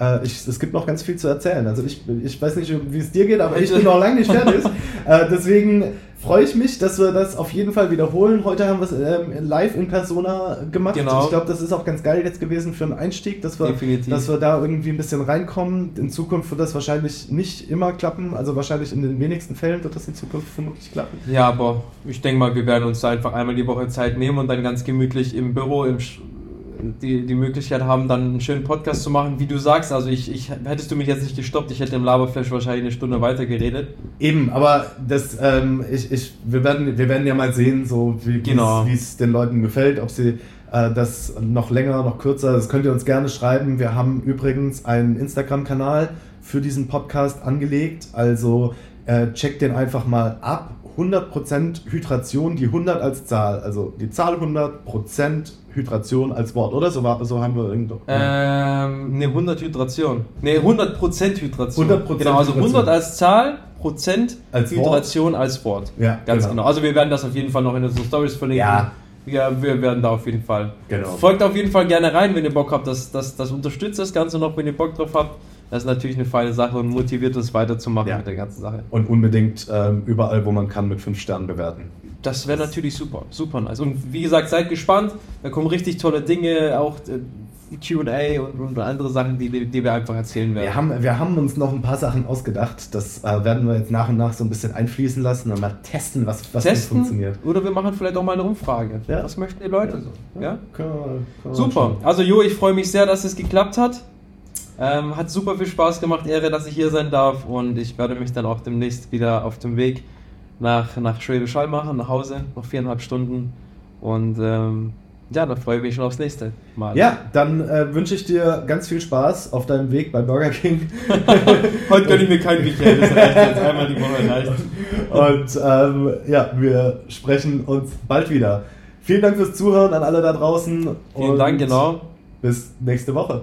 Äh, ich, es gibt noch ganz viel zu erzählen. Also ich, ich weiß nicht, wie es dir geht, aber ich bin noch lange nicht fertig. äh, deswegen freue ich mich, dass wir das auf jeden Fall wiederholen. Heute haben wir es ähm, live in Persona gemacht. Genau. Ich glaube, das ist auch ganz geil jetzt gewesen für einen Einstieg, dass wir, Definitiv. dass wir da irgendwie ein bisschen reinkommen. In Zukunft wird das wahrscheinlich nicht immer klappen. Also wahrscheinlich in den wenigsten Fällen wird das in Zukunft vermutlich klappen. Ja, aber ich denke mal, wir werden uns da einfach einmal die Woche Zeit nehmen und dann ganz gemütlich im Büro im die, die Möglichkeit haben, dann einen schönen Podcast zu machen, wie du sagst. Also ich, ich hättest du mich jetzt nicht gestoppt, ich hätte im Laberflash wahrscheinlich eine Stunde weiter geredet. Eben, aber das, ähm, ich, ich, wir, werden, wir werden ja mal sehen, so wie Genau. es den Leuten gefällt, ob sie äh, das noch länger, noch kürzer, das könnt ihr uns gerne schreiben. Wir haben übrigens einen Instagram-Kanal für diesen Podcast angelegt, also äh, checkt den einfach mal ab. 100% Hydration, die 100 als Zahl, also die Zahl 100% Hydration als Wort, oder? So, war, so haben wir irgendwo. Ähm, ne, 100 Hydration. Ne, 100% Hydration. 100% Genau, also 100 Hydration. als Zahl, Prozent Als Wort. Hydration als Wort. Ja, Ganz genau. genau. Also wir werden das auf jeden Fall noch in unseren Stories verlinken. Ja. Ja, wir werden da auf jeden Fall. Genau. Folgt auf jeden Fall gerne rein, wenn ihr Bock habt. Das, das, das unterstützt das Ganze noch, wenn ihr Bock drauf habt. Das ist natürlich eine feine Sache und motiviert uns weiterzumachen Ja. mit der ganzen Sache. Und unbedingt ähm, überall, wo man kann, mit 5 Sternen bewerten. Das wäre natürlich super, super nice. Und wie gesagt, seid gespannt. Da kommen richtig tolle Dinge, auch äh, QA und, und andere Sachen, die, die wir einfach erzählen werden. Wir haben, wir haben uns noch ein paar Sachen ausgedacht. Das äh, werden wir jetzt nach und nach so ein bisschen einfließen lassen und mal testen, was, was Testen funktioniert. oder wir machen vielleicht auch mal eine Umfrage. Ja. Was möchten die Leute so? Ja? Wir- können wir Super. Also Jo, ich freue mich sehr, dass es geklappt hat. Ähm, hat super viel Spaß gemacht, Ehre, dass ich hier sein darf und ich werde mich dann auch demnächst wieder auf dem Weg nach, nach Schwäbisch Hall machen, nach Hause, noch viereinhalb Stunden und ähm, ja, dann freue ich mich schon aufs nächste Mal. Ja, dann äh, wünsche ich dir ganz viel Spaß auf deinem Weg bei Burger King. Heute gönne ich mir kein Weekend, das reicht jetzt einmal die Woche reicht. Und ähm, ja, wir sprechen uns bald wieder. Vielen Dank fürs Zuhören an alle da draußen. Vielen und Dank, genau. Bis nächste Woche.